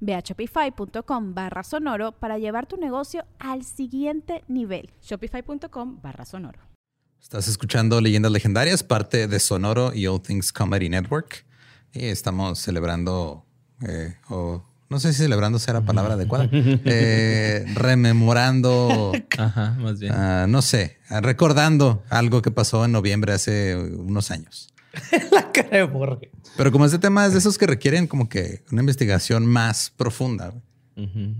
Ve a shopify.com barra sonoro para llevar tu negocio al siguiente nivel. Shopify.com barra sonoro. Estás escuchando Leyendas Legendarias, parte de Sonoro y All Things Comedy Network. Y estamos celebrando, eh, o no sé si celebrando será palabra adecuada, eh, rememorando, Ajá, más bien. ah, no sé, recordando algo que pasó en noviembre hace unos años. la cara de Borre. Pero como este tema es de esos que requieren como que una investigación más profunda, Ujú.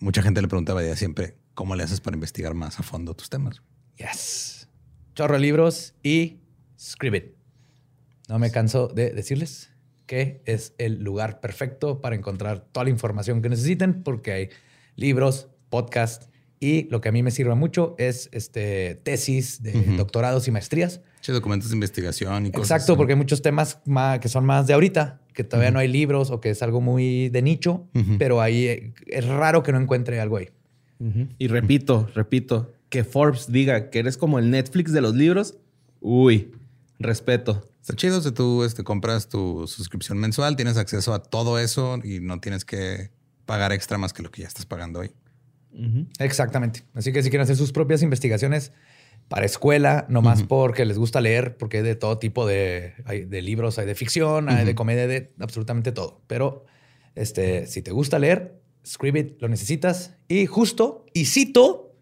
mucha gente le preguntaba ya siempre, ¿cómo le haces para investigar más a fondo tus temas? Yes. Chorro de libros y Scribit. No me canso de decirles que es el lugar perfecto para encontrar toda la información que necesiten porque hay libros, podcasts y lo que a mí me sirve mucho es este, tesis de Ujú. doctorados y maestrías. Sí, documentos de investigación y cosas. Exacto, así. porque hay muchos temas ma- que son más de ahorita, que todavía no hay libros o que es algo muy de nicho, pero ahí eh, es raro que no encuentre algo ahí. Y repito, repito, que Forbes diga que eres como el Netflix de los libros, uy, respeto. Está chido si tú este, compras tu suscripción mensual, tienes acceso a todo eso y no tienes que pagar extra más que lo que ya estás pagando hoy. Exactamente. Así que si quieren hacer sus propias investigaciones para escuela, no más porque les gusta leer, porque hay de todo tipo de, hay de libros, hay de ficción, hay de comedia, de absolutamente todo. Pero este, si te gusta leer, Scribit lo necesitas. Y justo, y cito,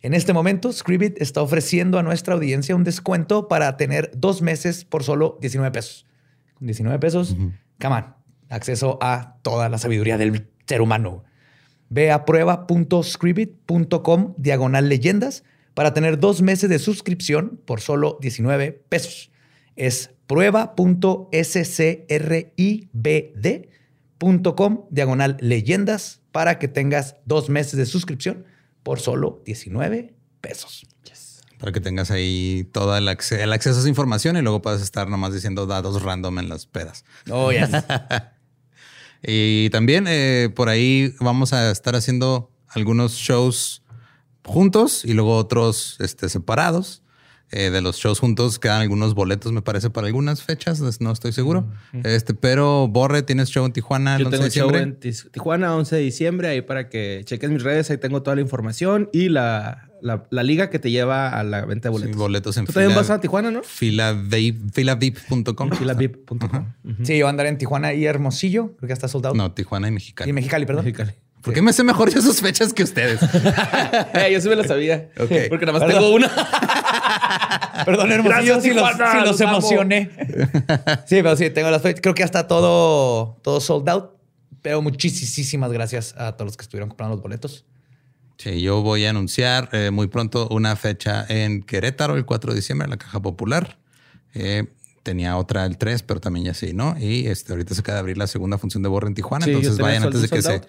en este momento, Scribit está ofreciendo a nuestra audiencia un descuento para tener dos meses por solo 19 pesos. Con 19 pesos, come on, acceso a toda la sabiduría del ser humano. Ve a prueba.scribit.com diagonal leyendas para tener dos meses de suscripción por solo 19 pesos. Es prueba.scribd.com diagonal leyendas para que tengas dos meses de suscripción por solo 19 pesos. Para que tengas ahí todo el, acce- el acceso a esa información y luego puedas estar nomás diciendo datos random en las pedas. Oh, yes. Y también eh, por ahí vamos a estar haciendo algunos shows juntos y luego otros este, separados. Eh, de los shows juntos quedan algunos boletos, me parece, para algunas fechas, no estoy seguro. Este, pero Borre, tienes show en Tijuana el Yo 11 tengo de show en Tijuana, 11 de diciembre, ahí para que cheques mis redes, ahí tengo toda la información y la, la, la liga que te lleva a la venta de Sí, boletos. boletos en Tú también fila- vas a Tijuana, ¿no? filavip- filavip.com. Filavip.com. Sí, yo andaré en Tijuana y Hermosillo. Creo que ya está soldado. No, Tijuana y Mexicali. Y Mexicali, perdón. Mexicali. ¿Por qué me sé mejor yo sus fechas que ustedes? Eh, yo sí me lo sabía. Porque nada más Perdón. tengo una. Perdón, Hermosillo, Gracias, si los, si los los amo. emocioné. sí, pero sí, tengo las fechas. Creo que ya está todo, todo sold out. Pero muchísimas gracias a todos los que estuvieron comprando los boletos. Sí, yo voy a anunciar eh, muy pronto una fecha en Querétaro, el 4 de diciembre, en la Caja Popular. Eh, tenía otra el 3, pero también ya sí, ¿no? Y este, ahorita se acaba de abrir la segunda función de Borre en Tijuana. Sí, entonces vayan antes de, que se,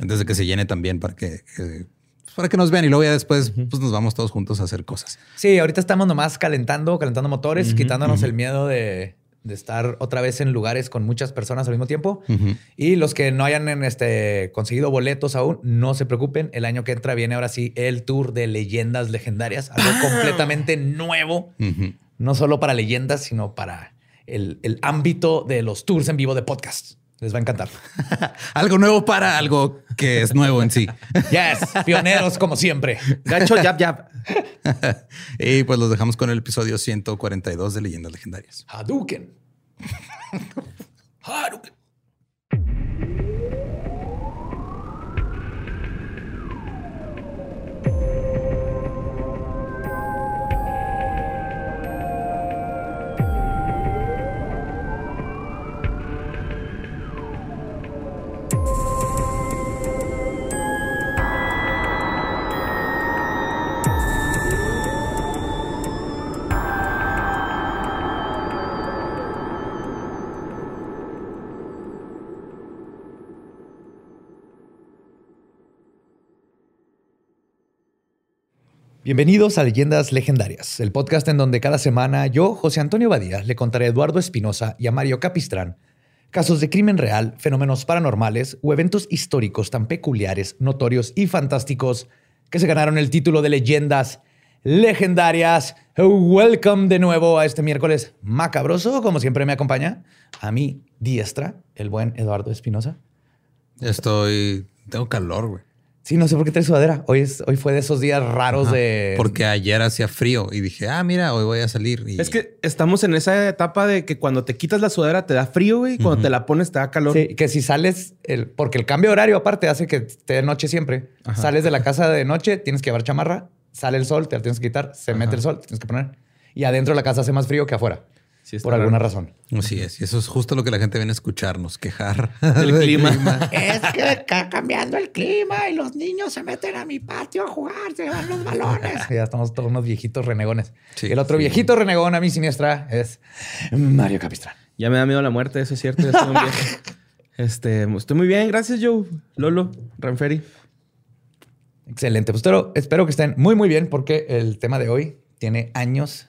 antes de que se llene también para que, eh, pues, para que nos vean. Y luego ya después pues, nos vamos todos juntos a hacer cosas. Sí, ahorita estamos nomás calentando, calentando motores, quitándonos el miedo de, de estar otra vez en lugares con muchas personas al mismo tiempo. Y los que no hayan en este, conseguido boletos aún, no se preocupen. El año que entra viene ahora sí el tour de leyendas legendarias, algo completamente nuevo. No solo para leyendas, sino para el, el ámbito de los tours en vivo de podcast. Les va a encantar. Algo nuevo para algo que es nuevo en sí. Yes, pioneros como siempre. Gacho, yap, yap. y pues los dejamos con el episodio 142 de Leyendas Legendarias. Hadouken. Hadouken. Bienvenidos a Leyendas Legendarias, el podcast en donde cada semana yo, José Antonio Badía, le contaré a Eduardo Espinosa y a Mario Capistrán casos de crimen real, fenómenos paranormales o eventos históricos tan peculiares, notorios y fantásticos que se ganaron el título de Leyendas Legendarias. Welcome de nuevo a este miércoles macabroso, como siempre me acompaña a mi diestra, el buen Eduardo Espinosa. Estoy... Tengo calor, güey. Sí, no sé por qué traes sudadera. Hoy, es, hoy fue de esos días raros de. Porque ayer hacía frío y dije, ah, mira, hoy voy a salir. Es que estamos en esa etapa de que cuando te quitas la sudadera te da frío, güey, y cuando te la pones te da calor. Sí, que si sales, el, porque el cambio de horario aparte hace que esté de noche siempre. Sales de la casa de noche, tienes que llevar chamarra, sale el sol, te la tienes que quitar, se mete el sol, te tienes que poner. Y adentro de la casa hace más frío que afuera por alguna razón. Así es. Y eso es justo lo que la gente viene a escucharnos, quejar del clima. es que está cambiando el clima y los niños se meten a mi patio a jugar, se van los balones. ya estamos todos unos viejitos renegones. el otro viejito renegón a mi siniestra es Mario Capistrán. Ya me da miedo la muerte, eso es cierto. este, estoy muy bien, gracias, Joe. Lolo, Ranferi. Excelente. Pues espero, espero que estén muy, muy bien porque el tema de hoy tiene años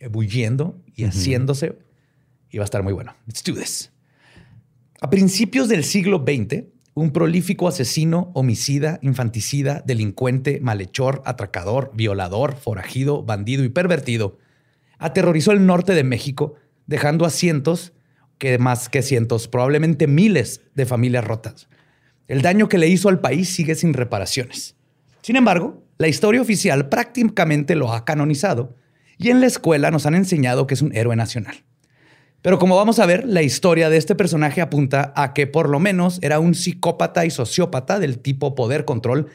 ebulliendo y haciéndose y va a estar muy bueno. Let's do this. A principios del siglo XX, un prolífico asesino, homicida, infanticida, delincuente, malhechor, atracador, violador, forajido, bandido y pervertido aterrorizó el norte de México, dejando a cientos, que más que cientos, probablemente miles de familias rotas. El daño que le hizo al país sigue sin reparaciones. Sin embargo, la historia oficial prácticamente lo ha canonizado y en la escuela nos han enseñado que es un héroe nacional. Pero como vamos a ver, la historia de este personaje apunta a que por lo menos era un psicópata y sociópata del tipo poder control,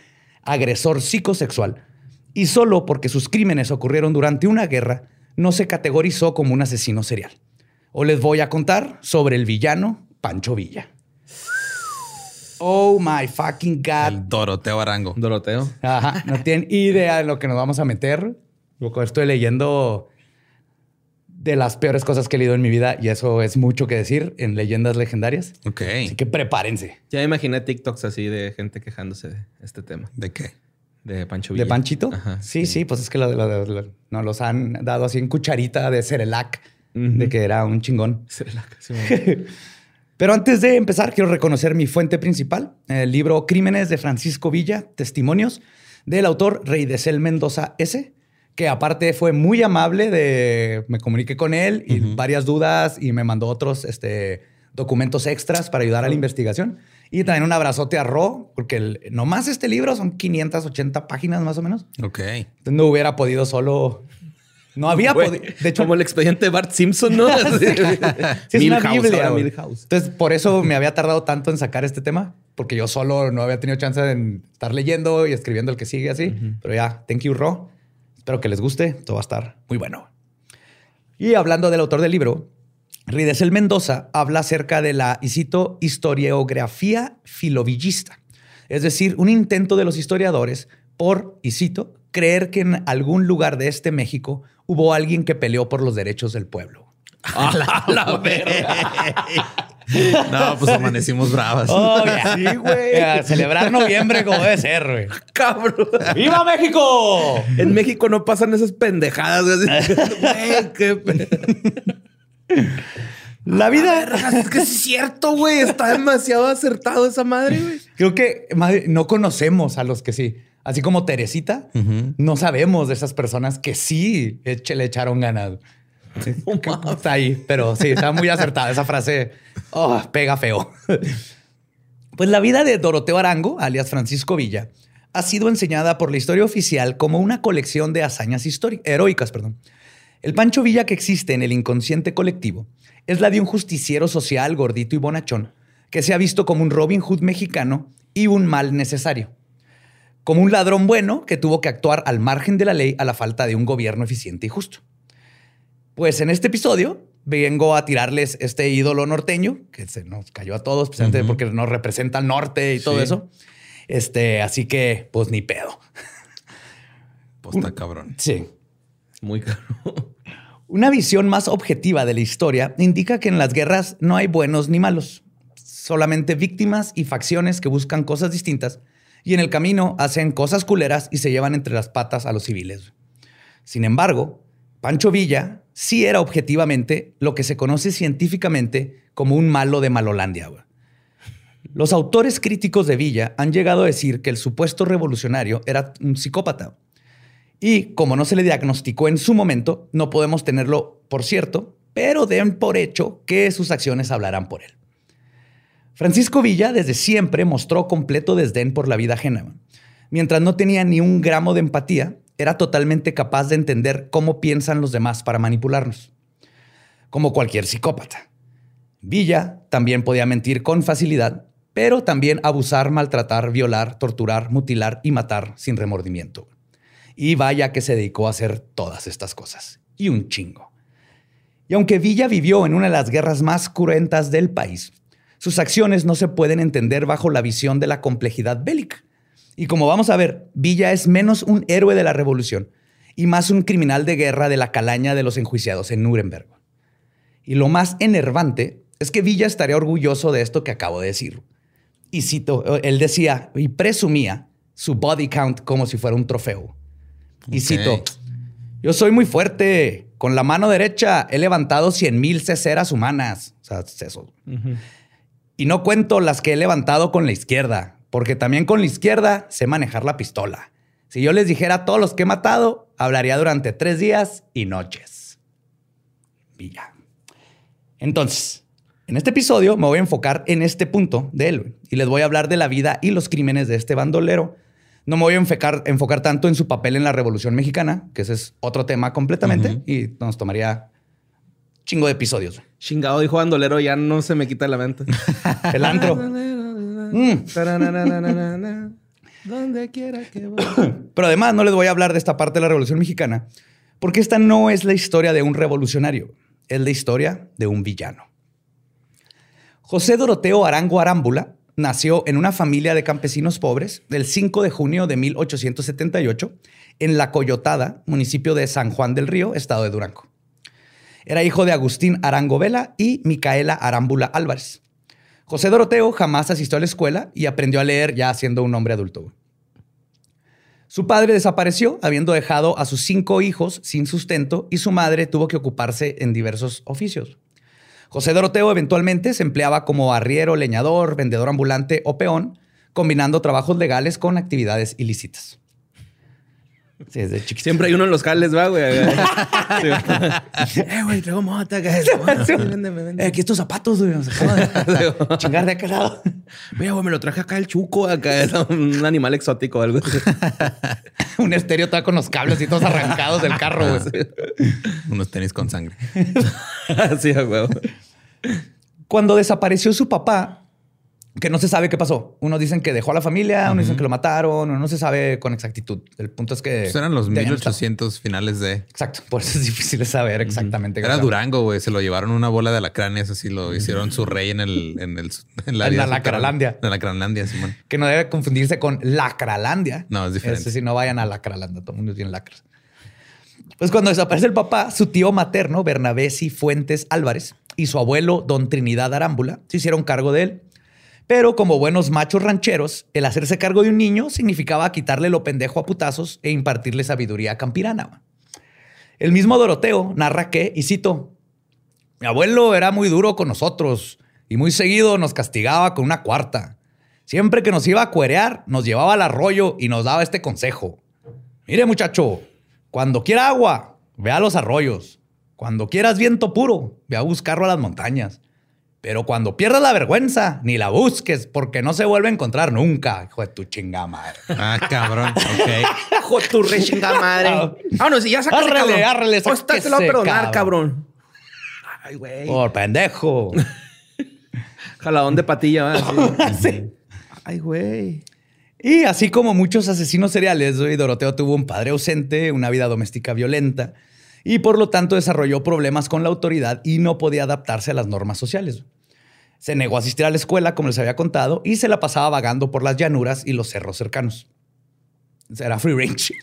agresor psicosexual, y solo porque sus crímenes ocurrieron durante una guerra, no se categorizó como un asesino serial. O les voy a contar sobre el villano Pancho Villa. Oh my fucking God. El Doroteo Arango. Doroteo. Ajá. No tienen idea de lo que nos vamos a meter. Estoy leyendo de las peores cosas que he leído en mi vida y eso es mucho que decir en leyendas legendarias. Ok. Así que prepárense. Ya imaginé TikToks así de gente quejándose de este tema. ¿De qué? De Pancho Villa. ¿De Panchito? sí, sí, pues es que nos los han dado así en cucharita de Cerelac, de que era un chingón. Cerelac, sí, Pero antes de empezar, quiero reconocer mi fuente principal, el libro Crímenes de Francisco Villa, Testimonios, del autor Rey de Cel Mendoza S que aparte fue muy amable de me comuniqué con él y varias dudas y me mandó otros este, documentos extras para ayudar a la investigación. Y también un abrazote a Ro, porque el, nomás este libro son 580 páginas más o menos. Ok. Entonces no hubiera podido solo... No había podido... De hecho, como el expediente de Bart Simpson, ¿no? sí, es una Biblia. Entonces, por eso me había tardado tanto en sacar este tema, porque yo solo no había tenido chance de estar leyendo y escribiendo el que sigue así. Pero ya, thank you, Ro. Espero que les guste, todo va a estar muy bueno. Y hablando del autor del libro, Ridesel Mendoza habla acerca de la, y cito, historiografía filovillista, es decir, un intento de los historiadores por, y cito, creer que en algún lugar de este México hubo alguien que peleó por los derechos del pueblo. la, la No, pues amanecimos bravas. Oh, sí, güey. celebrar noviembre como debe ser, güey. Cabrón. ¡Viva México! En México no pasan esas pendejadas. Güey, qué... La vida. es que es cierto, güey. Está demasiado acertado esa madre, güey. Creo que no conocemos a los que sí. Así como Teresita, no sabemos de esas personas que sí le echaron ganas. está ahí, pero sí, está muy acertada esa frase. Oh, pega feo. Pues la vida de Doroteo Arango, alias Francisco Villa, ha sido enseñada por la historia oficial como una colección de hazañas heroicas. Perdón. El Pancho Villa que existe en el inconsciente colectivo es la de un justiciero social gordito y bonachón que se ha visto como un Robin Hood mexicano y un mal necesario. Como un ladrón bueno que tuvo que actuar al margen de la ley a la falta de un gobierno eficiente y justo. Pues en este episodio vengo a tirarles este ídolo norteño que se nos cayó a todos, precisamente porque nos representa el norte y todo eso. Este, así que, pues ni pedo. Pues está cabrón. Sí. Muy caro. Una visión más objetiva de la historia indica que en las guerras no hay buenos ni malos, solamente víctimas y facciones que buscan cosas distintas y en el camino hacen cosas culeras y se llevan entre las patas a los civiles. Sin embargo, Pancho Villa sí era objetivamente lo que se conoce científicamente como un malo de Malolandia. Los autores críticos de Villa han llegado a decir que el supuesto revolucionario era un psicópata. Y como no se le diagnosticó en su momento, no podemos tenerlo por cierto, pero den por hecho que sus acciones hablarán por él. Francisco Villa desde siempre mostró completo desdén por la vida ajena. Mientras no tenía ni un gramo de empatía, era totalmente capaz de entender cómo piensan los demás para manipularnos. Como cualquier psicópata. Villa también podía mentir con facilidad, pero también abusar, maltratar, violar, torturar, mutilar y matar sin remordimiento. Y vaya que se dedicó a hacer todas estas cosas. Y un chingo. Y aunque Villa vivió en una de las guerras más cruentas del país, sus acciones no se pueden entender bajo la visión de la complejidad bélica. Y como vamos a ver, Villa es menos un héroe de la revolución y más un criminal de guerra de la calaña de los enjuiciados en Nuremberg. Y lo más enervante es que Villa estaría orgulloso de esto que acabo de decir. Y cito, él decía y presumía su body count como si fuera un trofeo. Y cito, yo soy muy fuerte. Con la mano derecha he levantado 100 mil ceceras humanas. O sea, eso. Y no cuento las que he levantado con la izquierda, porque también con la izquierda sé manejar la pistola. Si yo les dijera a todos los que he matado, hablaría durante tres días y noches. Villa. Entonces, en este episodio me voy a enfocar en este punto de él y les voy a hablar de la vida y los crímenes de este bandolero. No me voy a enfocar, enfocar tanto en su papel en la Revolución Mexicana, que ese es otro tema completamente y nos tomaría chingo de episodios. Chingado, dijo bandolero, ya no se me quita la mente. El antro. Mm. Donde quiera que Pero además no les voy a hablar de esta parte de la Revolución Mexicana, porque esta no es la historia de un revolucionario, es la historia de un villano. José Doroteo Arango Arámbula nació en una familia de campesinos pobres el 5 de junio de 1878 en La Coyotada, municipio de San Juan del Río, estado de Durango. Era hijo de Agustín Arango Vela y Micaela Arámbula Álvarez. José Doroteo jamás asistió a la escuela y aprendió a leer ya siendo un hombre adulto. Su padre desapareció, habiendo dejado a sus cinco hijos sin sustento, y su madre tuvo que ocuparse en diversos oficios. José Doroteo eventualmente se empleaba como arriero, leñador, vendedor ambulante o peón, combinando trabajos legales con actividades ilícitas. Sí, desde chiquito. Siempre hay uno en los jales, va, güey. eh, güey, traigo mota. Sí, Eh, aquí estos zapatos, güey. Nos acaba de chingar de aquel lado. Mira, güey, me lo traje acá el chuco. Acá es un animal exótico o algo. Un estéreo está con los cables y todos arrancados del carro, güey. Unos tenis con sangre. Así, huevo. Cuando desapareció su papá, que no se sabe qué pasó. Unos dicen que dejó a la familia, unos dicen que lo mataron, no se sabe con exactitud. El punto es que... Pues eran los tenían 1800 finales de... Exacto, por eso es difícil de saber exactamente. qué Era. Durango, güey. Se lo llevaron una bola de alacranes, así lo hicieron su rey en el... En, el, en la En la área Lacralandia. En la Lacralandia, Simón. Que no debe confundirse con Lacralandia. No, es diferente. Decir, no vayan a Lacralandia, todo el mundo tiene lacras. Pues cuando desaparece el papá, su tío materno, Bernabé Fuentes Álvarez, y su abuelo, don Trinidad Arámbula, se hicieron cargo de él. Pero como buenos machos rancheros, el hacerse cargo de un niño significaba quitarle lo pendejo a putazos e impartirle sabiduría campirana. El mismo Doroteo narra que, y cito, mi abuelo era muy duro con nosotros y muy seguido nos castigaba con una cuarta. Siempre que nos iba a cuerear, nos llevaba al arroyo y nos daba este consejo. Mire muchacho, cuando quiera agua, ve a los arroyos. Cuando quieras viento puro, ve a buscarlo a las montañas. Pero cuando pierdas la vergüenza, ni la busques, porque no se vuelve a encontrar nunca, hijo de tu chingada madre. Ah, cabrón. Ok. Hijo de tu re chingada madre. Vámonos, y ya sácale, Árrele, cabrón. árrele, O esta te lo voy a sáquese, perdonar, cabrón. cabrón. Ay, güey. Por pendejo. Jaladón de patilla, ¿va? Sí. Sí. Ay, güey. Y así como muchos asesinos seriales, güey, Doroteo tuvo un padre ausente, una vida doméstica violenta y por lo tanto desarrolló problemas con la autoridad y no podía adaptarse a las normas sociales. Se negó a asistir a la escuela, como les había contado, y se la pasaba vagando por las llanuras y los cerros cercanos. Era free range.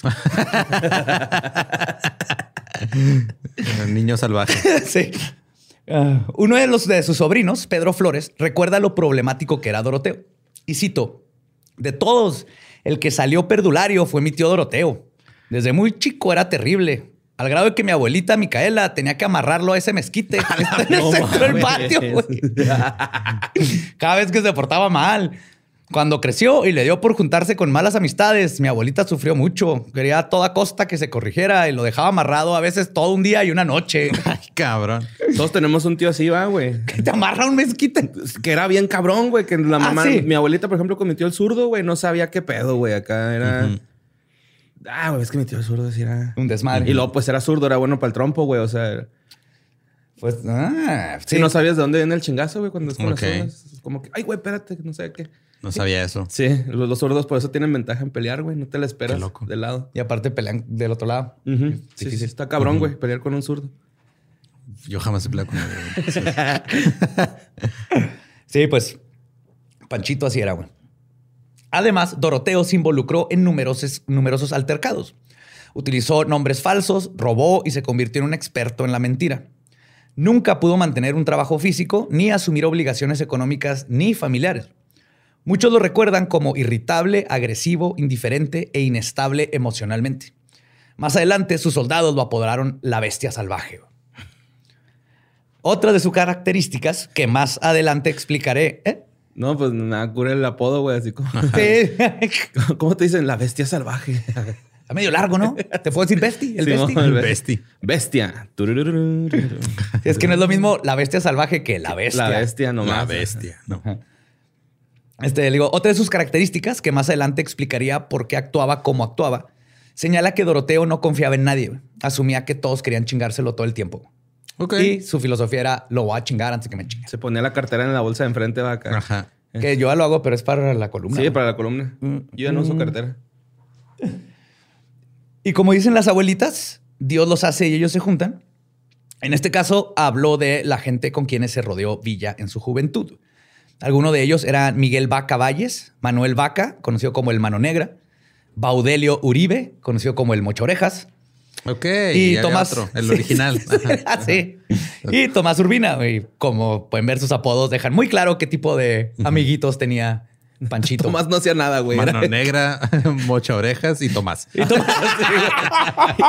Niño salvaje. sí. Ah, uno de los de sus sobrinos, Pedro Flores, recuerda lo problemático que era Doroteo. Y cito, De todos, el que salió perdulario fue mi tío Doroteo. Desde muy chico era terrible. Al grado de que mi abuelita Micaela tenía que amarrarlo a ese mezquite Está en el No centro del patio. güey. Cada vez que se portaba mal. Cuando creció y le dio por juntarse con malas amistades, mi abuelita sufrió mucho. Quería a toda costa que se corrigiera y lo dejaba amarrado a veces todo un día y una noche. Ay, cabrón. Todos tenemos un tío así, va, güey. Que te amarra un mezquite. Que era bien cabrón, güey. Que la Ah, mamá, sí. mi abuelita, por ejemplo, tío el zurdo, güey, no sabía qué pedo, güey. Acá era. Ah, güey, es que mi tío zurdo sí era. Un desmadre. Y luego, pues era zurdo, era bueno para el trompo, güey. O sea, Pues, ah, si sí. no sabías de dónde viene el chingazo, güey, cuando es con Ok. las como que, ay, güey, espérate, no sé qué. No sabía eso. Sí, los, los zurdos por eso tienen ventaja en pelear, güey. No te la esperas Qué loco. de lado. Y aparte pelean del otro lado. Ujú. Sí, sí, está cabrón, güey, pelear con un zurdo. Yo jamás he peleado con él. Sí, pues Panchito así era, güey. Además, Doroteo se involucró en numerosos, altercados. Utilizó nombres falsos, robó y se convirtió en un experto en la mentira. Nunca pudo mantener un trabajo físico, ni asumir obligaciones económicas ni familiares. Muchos lo recuerdan como irritable, agresivo, indiferente e inestable emocionalmente. Más adelante, sus soldados lo apodaron la bestia salvaje. Otra de sus características, que más adelante explicaré, ¿eh? No, pues nada, cura el apodo, güey, así como. Sí. ¿Cómo te dicen? La bestia salvaje. Está medio largo, ¿no? ¿Te puedo decir besti? El Simón, besti. el El be- besti. Bestia. Es que no es lo mismo la bestia salvaje que la bestia. La bestia nomás. La bestia. No. Este, le digo, otra de sus características, que más adelante explicaría por qué actuaba como actuaba, señala que Doroteo no confiaba en nadie. Asumía que todos querían chingárselo todo el tiempo. Ok. Y su filosofía era, lo voy a chingar antes que me chingue. Se ponía la cartera en la bolsa de enfrente, va acá. Ajá. Que yo ya lo hago, pero es para la columna. Sí, para la columna. Yo ya no uso cartera. Y como dicen las abuelitas, Dios los hace y ellos se juntan. En este caso, habló de la gente con quienes se rodeó Villa en su juventud. Algunos de ellos eran Miguel Vaca Valles, Manuel Vaca, conocido como el Mano Negra, Baudelio Uribe, conocido como el Mocho Orejas, Ok. y Tomás. otro, el original. Ah, sí. Y Tomás Urbina. Y como pueden ver, sus apodos dejan muy claro qué tipo de amiguitos tenía Panchito. Tomás no hacía nada, güey. Mano Era- negra, mocha orejas y Tomás. Y Tomás.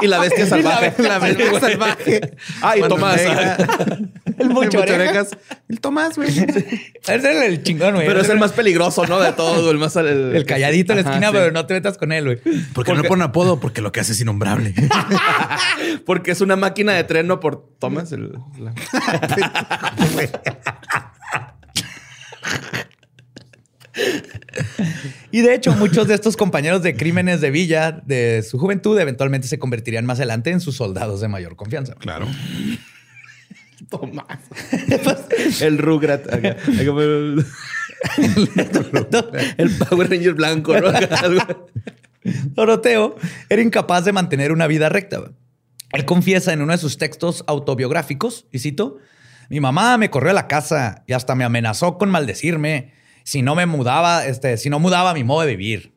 y la bestia salvaje. La bestia salvaje. Ay, Mano Tomás. negra, el mocha Orejas. El Tomás, güey. Ese es el chingón, güey. Pero es el más peligroso, ¿no? De todos, el más... El, El calladito en la Ajá, esquina, sí. pero no te metas con él, güey. ¿Por qué no le ponen apodo? Porque lo que hace es innombrable. Porque es una máquina de tren, ¿no? Por Tomás. El, la- Y de hecho, muchos de estos compañeros de crímenes de Villa de su juventud eventualmente se convertirían más adelante en sus soldados de mayor confianza. Claro. Tomás. el Rugrat. acá. El, el Power Ranger blanco, ¿no? Doroteo era incapaz de mantener una vida recta. Él confiesa en uno de sus textos autobiográficos, y cito, mi mamá me corrió a la casa y hasta me amenazó con maldecirme si no me mudaba, este, si no mudaba mi modo de vivir.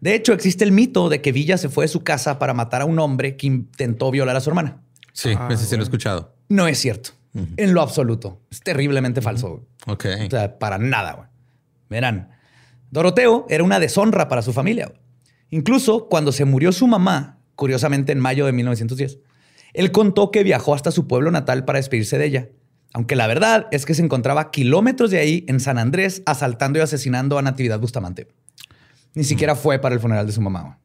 De hecho, existe el mito de que Villa se fue de su casa para matar a un hombre que intentó violar a su hermana. Sí, ese sí lo he escuchado. No es cierto. En lo absoluto. Es terriblemente falso. Ok. O sea, para nada. güey. Verán, Doroteo era una deshonra para su familia. güey. Incluso cuando se murió su mamá, curiosamente en mayo de 1910, él contó que viajó hasta su pueblo natal para despedirse de ella. Aunque la verdad es que se encontraba kilómetros de ahí, en San Andrés, asaltando y asesinando a Natividad Bustamante. Ni siquiera fue para el funeral de su mamá.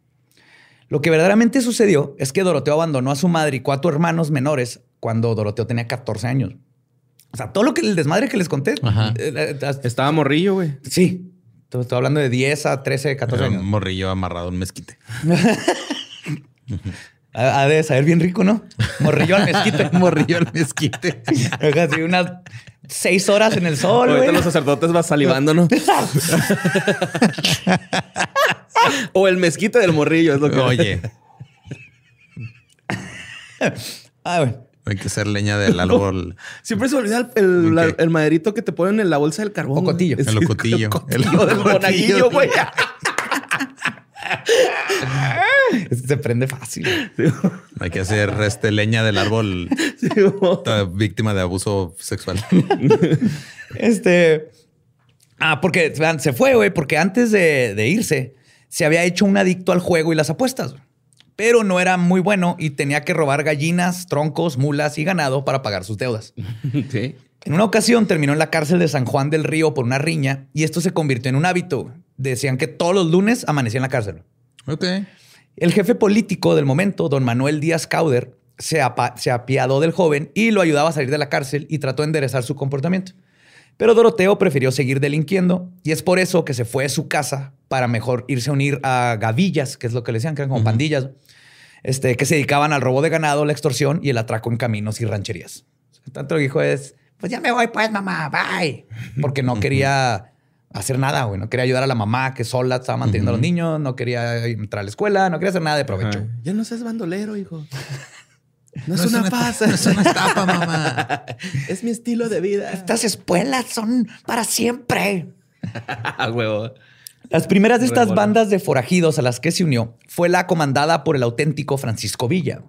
Lo que verdaderamente sucedió es que Doroteo abandonó a su madre y cuatro hermanos menores cuando Doroteo tenía 14 años. O sea, todo lo que el desmadre que les conté. Ajá. eh, eh, eh, Estaba morrillo, güey. Sí. Estoy estoy hablando de 10 a 13, 14 Era años. un morrillo amarrado a un mezquite. Ha ha de saber bien rico, ¿no? Morrillo al mezquite. morrillo al mezquite. Así unas seis horas en el sol, Ahorita los sacerdotes va salivando, ¿no? o el mezquite del morrillo, es lo que... Oye, Ah, güey. hay que hacer leña del árbol. Siempre se olvida el, el, la- el maderito que te ponen en la bolsa del carbón. Ocotillo. El ocotillo. El El ocotillo del ocotillo. monaguillo, güey. Es que se prende fácil. Hay que hacer este leña del árbol Sí, víctima de abuso sexual. Este. Ah, porque vean, se fue, güey, porque antes de, de irse se había hecho un adicto al juego y las apuestas. Pero no era muy bueno y tenía que robar gallinas, troncos, mulas y ganado para pagar sus deudas. Sí. En una ocasión terminó en la cárcel de San Juan del Río por una riña y esto se convirtió en un hábito. Decían que todos los lunes amanecía en la cárcel. Ok. El jefe político del momento, don Manuel Díaz Cauder, se, se apiadó del joven y lo ayudaba a salir de la cárcel y trató de enderezar su comportamiento. Pero Doroteo prefirió seguir delinquiendo y es por eso que se fue de su casa para mejor irse a unir a gavillas, que es lo que le decían, que eran como pandillas, este, que se dedicaban al robo de ganado, la extorsión y el atraco en caminos y rancherías. Tanto lo que dijo es, pues ya me voy pues mamá, bye. Porque no quería hacer nada, güey. No quería ayudar a la mamá que sola estaba manteniendo a los niños, no quería entrar a la escuela, no quería hacer nada de provecho. Ya no seas bandolero, hijo. No, No es una pasa. no es una estafa, mamá. es mi estilo de vida. Estas escuelas son para siempre. Huevo. Las primeras de estas bandas de forajidos a las que se unió fue la comandada por el auténtico Francisco Villa,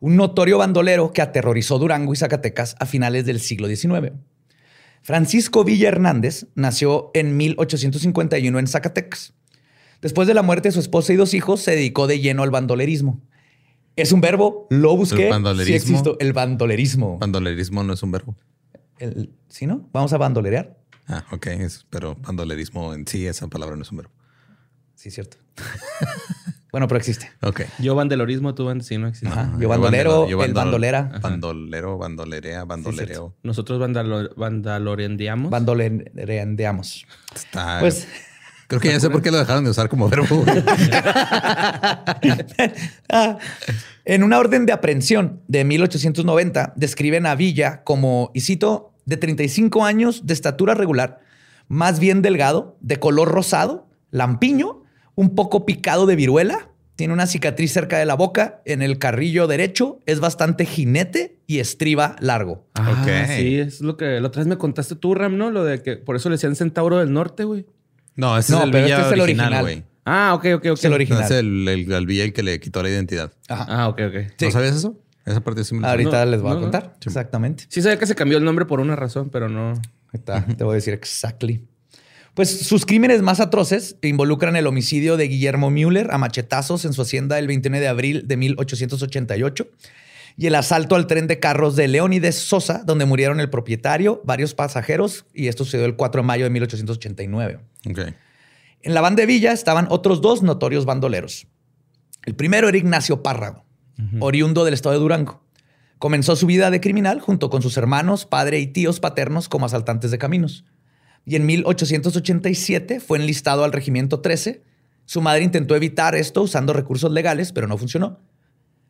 un notorio bandolero que aterrorizó Durango y Zacatecas a finales del siglo XIX. Francisco Villa Hernández nació en 1851 en Zacatecas. Después de la muerte de su esposa y dos hijos, se dedicó de lleno al bandolerismo. Es un verbo, lo busqué. ¿El bandolerismo? Sí existo, el bandolerismo. Bandolerismo no es un verbo. El- ¿Sí, no? Vamos a bandolerear. Ah, ok. es- pero bandolerismo en sí, esa palabra no es un verbo. Sí, cierto. bueno, pero existe. Ok. Yo bandelorismo, tú band... Sí, no existe. Ajá. Yo bandolero, yo el bandolera. Bandolero, bandolerea, bandolereo. Nosotros bandalo- bandalorendeamos. Bandolereandeamos. Está. Pues creo que ya sé por qué lo dejaron de usar como verbo. Ah, en una orden de aprehensión de 1890, describen a Villa como, y cito, de 35 años, de estatura regular, más bien delgado, de color rosado, lampiño, un poco picado de viruela, tiene una cicatriz cerca de la boca, en el carrillo derecho, es bastante jinete y estriba largo. Ah, Ok. Sí, es lo que la otra vez me contaste tú, Ram, ¿no? Lo de que por eso le decían Centauro del Norte, güey. No, ese No, es el pero Villa este es el original, güey. Ah, ok, ok, ok. Es el original. Es el, el, el Villa el que le quitó la identidad. Ajá. Ah, ok, ok. Sí. ¿No sabías eso? Esa parte sí me. Ahorita No, les voy a contar. Exactamente. Sí sabía que se cambió el nombre por una razón, pero no... Ahí está, te voy a decir exactly. Pues sus crímenes más atroces involucran el homicidio de Guillermo Müller a machetazos en su hacienda el 29 de abril de 1888 y el asalto al tren de carros de Leónides Sosa, donde murieron el propietario, varios pasajeros, y esto sucedió el 4 de mayo de 1889. Ok. En la banda de Villa estaban otros dos notorios bandoleros. El primero era Ignacio Párrago, oriundo del estado de Durango. Comenzó su vida de criminal junto con sus hermanos, padre y tíos paternos como asaltantes de caminos. Y en 1887 fue enlistado al Regimiento 13. Su madre intentó evitar esto usando recursos legales, pero no funcionó.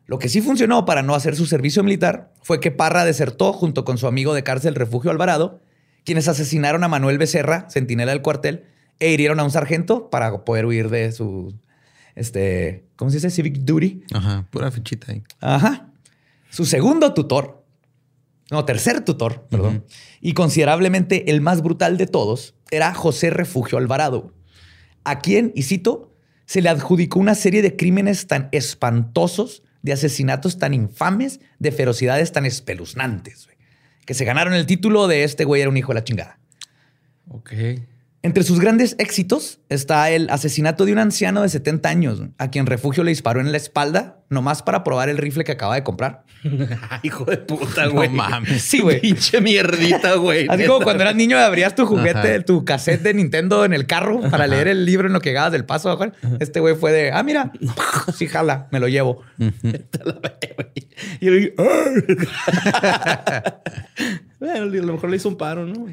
Lo que sí funcionó para no hacer su servicio militar fue que Parra desertó junto con su amigo de cárcel Refugio Alvarado, quienes asesinaron a Manuel Becerra, centinela del cuartel, e hirieron a un sargento para poder huir de su, este, ¿cómo se dice? Civic duty. Ajá, pura fichita ahí. Ajá. Su segundo tutor, no, tercer tutor, perdón, y considerablemente el más brutal de todos, era José Refugio Alvarado, a quien, y cito, se le adjudicó una serie de crímenes tan espantosos, de asesinatos tan infames, de ferocidades tan espeluznantes, güey, que se ganaron el título de este güey era un hijo de la chingada. Ok. Entre sus grandes éxitos está el asesinato de un anciano de 70 años, a quien refugio le disparó en la espalda, nomás para probar el rifle que acaba de comprar. Hijo de puta, No güey. mames. Sí, güey. Pinche mierdita, güey. Así como cuando eras niño abrías tu juguete, Ajá. tu cassette de Nintendo en el carro para leer el libro en lo que llegabas del paso. Este güey fue de, ah, mira, sí, jala, me lo llevo. Y yo, bueno, a lo mejor le hizo un paro, ¿no?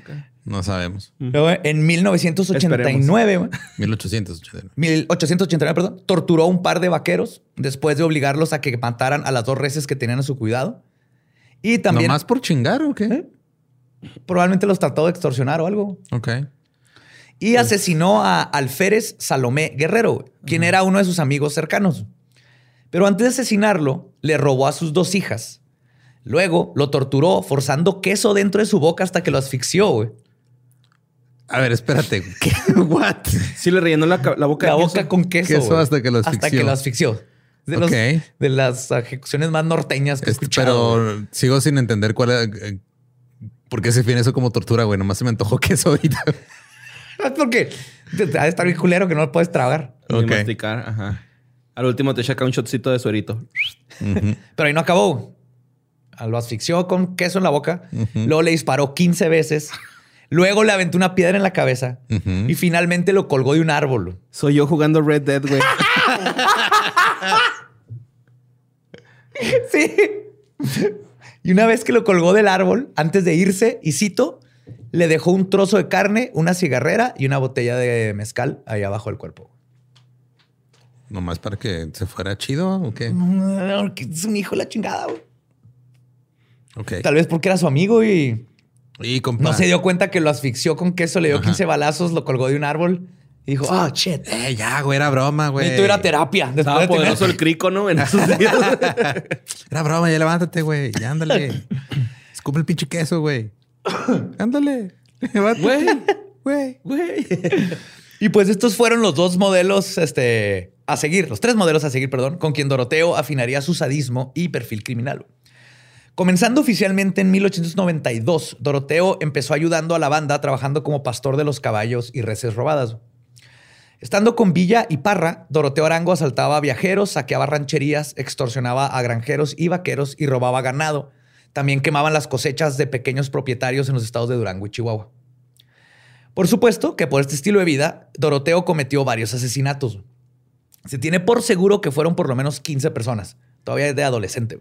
No sabemos. Luego, en 1989, güey, 1889. 1889, perdón, torturó a un par de vaqueros después de obligarlos a que mataran a las dos reses que tenían a su cuidado. Y también ¿Nomás por chingar o qué? ¿Eh? probablemente los trató de extorsionar o algo. Ok. Y asesinó a Alférez Salomé Guerrero, güey, quien era uno de sus amigos cercanos. Pero antes de asesinarlo, le robó a sus dos hijas. Luego lo torturó forzando queso dentro de su boca hasta que lo asfixió, güey. A ver, espérate. ¿Qué? What? Sí le rellenó la, ca- la boca La de boca queso. con queso. Queso hasta que lo Hasta asfixió. que lo asfixió. De, los- Ok. de las ejecuciones más norteñas que he Este, escuchado. güey. pero sigo sin entender cuál es. eh, ¿Por qué se define eso como tortura, güey? Nomás se me antojó queso ahorita. Es porque ha de estar bien culero que no lo puedes tragar. Ni Ok. masticar, ajá. Al último te echa un shotcito de suerito. Pero ahí no acabó. Lo asfixió con queso en la boca. Luego le disparó 15 veces. Luego le aventó una piedra en la cabeza. Y finalmente lo colgó de un árbol. Soy yo jugando Red Dead, güey. Sí. Y una vez que lo colgó del árbol, antes de irse, y cito, le dejó un trozo de carne, una cigarrera y una botella de mezcal ahí abajo del cuerpo. Nomás para que se fuera chido o qué? No, que Es un hijo de la chingada, güey. Ok. Tal vez porque era su amigo y Y compa. no se dio cuenta que lo asfixió con queso, le dio Ajá. 15 balazos, lo colgó de un árbol y dijo, ah, shit. Eh, ya, güey, era broma, güey. Necesito ir a terapia. Después Estaba de tener- poderoso el crico, ¿no? En esos días. Era broma, ya levántate, güey. Ya ándale. Escupe el pinche queso, güey. Ándale. Levántate. Güey. Güey. Güey. Y pues estos fueron los dos modelos este, a seguir, los tres modelos a seguir, perdón, con quien Doroteo afinaría su sadismo y perfil criminal. Comenzando oficialmente en 1892, Doroteo empezó ayudando a la banda trabajando como pastor de los caballos y reses robadas. Estando con Villa y Parra, Doroteo Arango asaltaba a viajeros, saqueaba rancherías, extorsionaba a granjeros y vaqueros y robaba ganado. También quemaban las cosechas de pequeños propietarios en los estados de Durango y Chihuahua. Por supuesto que por este estilo de vida, Doroteo cometió varios asesinatos. Se tiene por seguro que fueron por lo menos 15 personas, todavía de adolescente.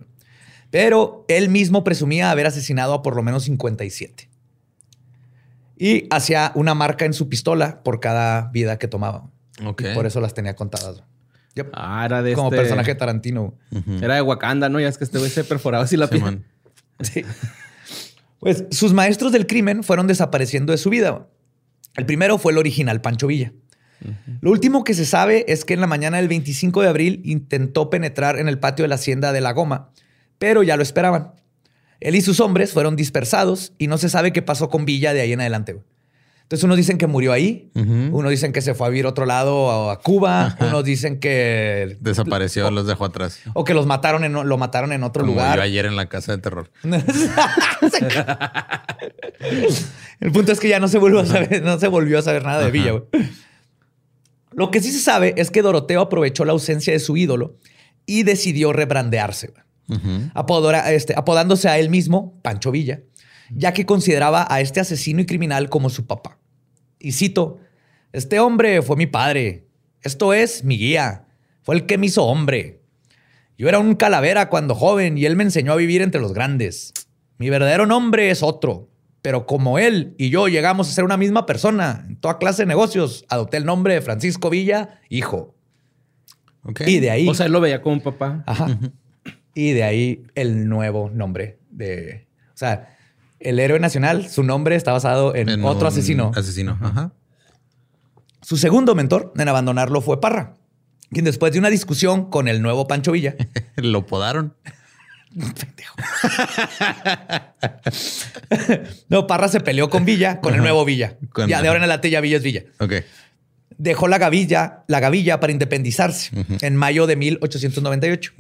Pero él mismo presumía haber asesinado a por lo menos 57. Y hacía una marca en su pistola por cada vida que tomaba. Ok. Y por eso las tenía contadas. Yep. Ah, era de Como este- personaje Tarantino. Era de Wakanda, ¿no? Ya es que este güey se perforaba así la piel. Simón. Sí. Pues sus maestros del crimen fueron desapareciendo de su vida. El primero fue el original Pancho Villa. Lo último que se sabe es que en la mañana del 25 de abril intentó penetrar en el patio de la hacienda de La Goma, pero ya lo esperaban. Él y sus hombres fueron dispersados y no se sabe qué pasó con Villa de ahí en adelante. güey. Entonces unos dicen que murió ahí, unos dicen que se fue a vivir a otro lado a Cuba, unos dicen que Desapareció, los dejó atrás. o que los mataron en, lo mataron en otro Como lugar. yo ayer en la casa de terror. El punto es que ya no se volvió a saber, no se volvió a saber nada de. Villa. güey. Lo que sí se sabe es que Doroteo aprovechó la ausencia de su ídolo y decidió rebrandearse, güey. Apodora- este, apodándose a él mismo Pancho Villa, ya que consideraba a este asesino y criminal como su papá. Y cito, este hombre fue mi padre, esto es mi guía, fue el que me hizo hombre. Yo era un calavera cuando joven y él me enseñó a vivir entre los grandes. Mi verdadero nombre es otro, pero como él y yo llegamos a ser una misma persona en toda clase de negocios, adopté el nombre de Francisco Villa, hijo. Y de ahí... O sea, él lo veía como un papá. Ajá. Y de ahí el nuevo nombre de. O sea, el héroe nacional, su nombre está basado en, En otro asesino. Asesino. Ajá. Su segundo mentor en abandonarlo fue Parra, quien después de una discusión con el nuevo Pancho Villa, Lo podaron. no, Parra se peleó con Villa, con el nuevo Villa. Con- ya de ahora en adelante ya Villa es Villa. Ok. Dejó la gavilla, la gavilla para independizarse en mayo de 1898.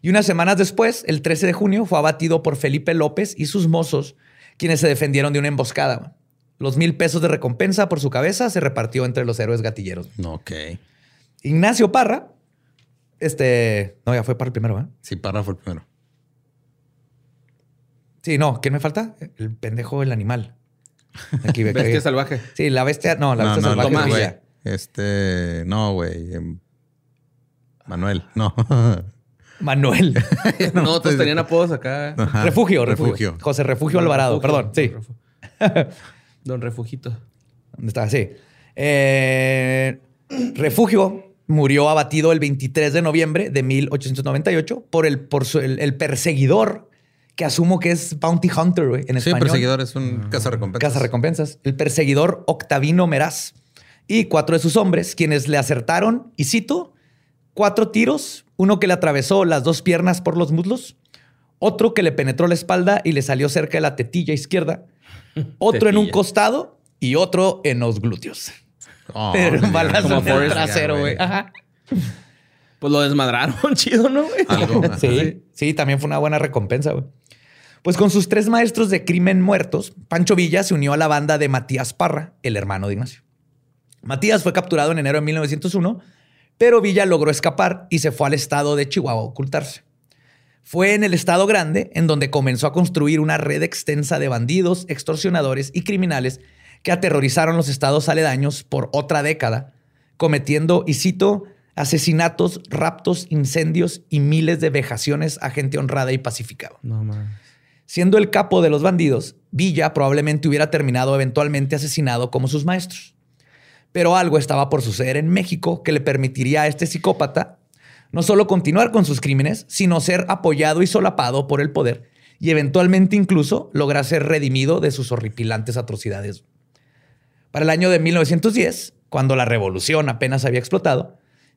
Y unas semanas después, el 13 de junio, fue abatido por Felipe López y sus mozos, quienes se defendieron de una emboscada. Los mil pesos de recompensa por su cabeza se repartió entre los héroes gatilleros. Ok. Ignacio Parra, este, no, ya fue para el primero, ¿eh? Sí, Parra fue el primero. Sí, no, ¿quién me falta? El pendejo, el animal. Aquí Bestia salvaje. Sí, la bestia, no, la bestia salvaje Tomás. Este, no, güey. em, Manuel, no. Manuel. No, todos tenían apodos acá. Ajá. refugio, refugio, Refugio. José Refugio Alvarado, Refugio, perdón, sí. Don Refu- Don Refugito. ¿Dónde está? Sí. Eh, Refugio murió abatido el 23 de noviembre de 1898 por el, por su- el, el perseguidor, que asumo que es Bounty Hunter güey, en Sí, español. perseguidor es un cazarrecompensas. Casa recompensas. El perseguidor Octavino Meraz y cuatro de sus hombres, quienes le acertaron, y cito, cuatro tiros, uno que le atravesó las dos piernas por los muslos, otro que le penetró la espalda y le salió cerca de la tetilla izquierda, otro en un costado y otro en los glúteos. Oh, Pero un balazo en el trasero, güey. Ajá. Pues lo desmadraron, chido, ¿no. Sí, sí, también fue una buena recompensa, güey. Pues con sus tres maestros de crimen muertos, Pancho Villa se unió a la banda de Matías Parra, el hermano de Ignacio. Matías fue capturado en enero de 1901, pero Villa logró escapar y se fue al estado de Chihuahua a ocultarse. Fue en el estado grande en donde comenzó a construir una red extensa de bandidos, extorsionadores y criminales que aterrorizaron los estados aledaños por otra década, cometiendo, y cito, asesinatos, raptos, incendios y miles de vejaciones a gente honrada y pacificada. No. Siendo el capo de los bandidos, Villa probablemente hubiera terminado eventualmente asesinado como sus maestros. Pero algo estaba por suceder en México que le permitiría a este psicópata no solo continuar con sus crímenes, sino ser apoyado y solapado por el poder y eventualmente incluso lograr ser redimido de sus horripilantes atrocidades. Para el año de 1910, cuando la revolución apenas había explotado,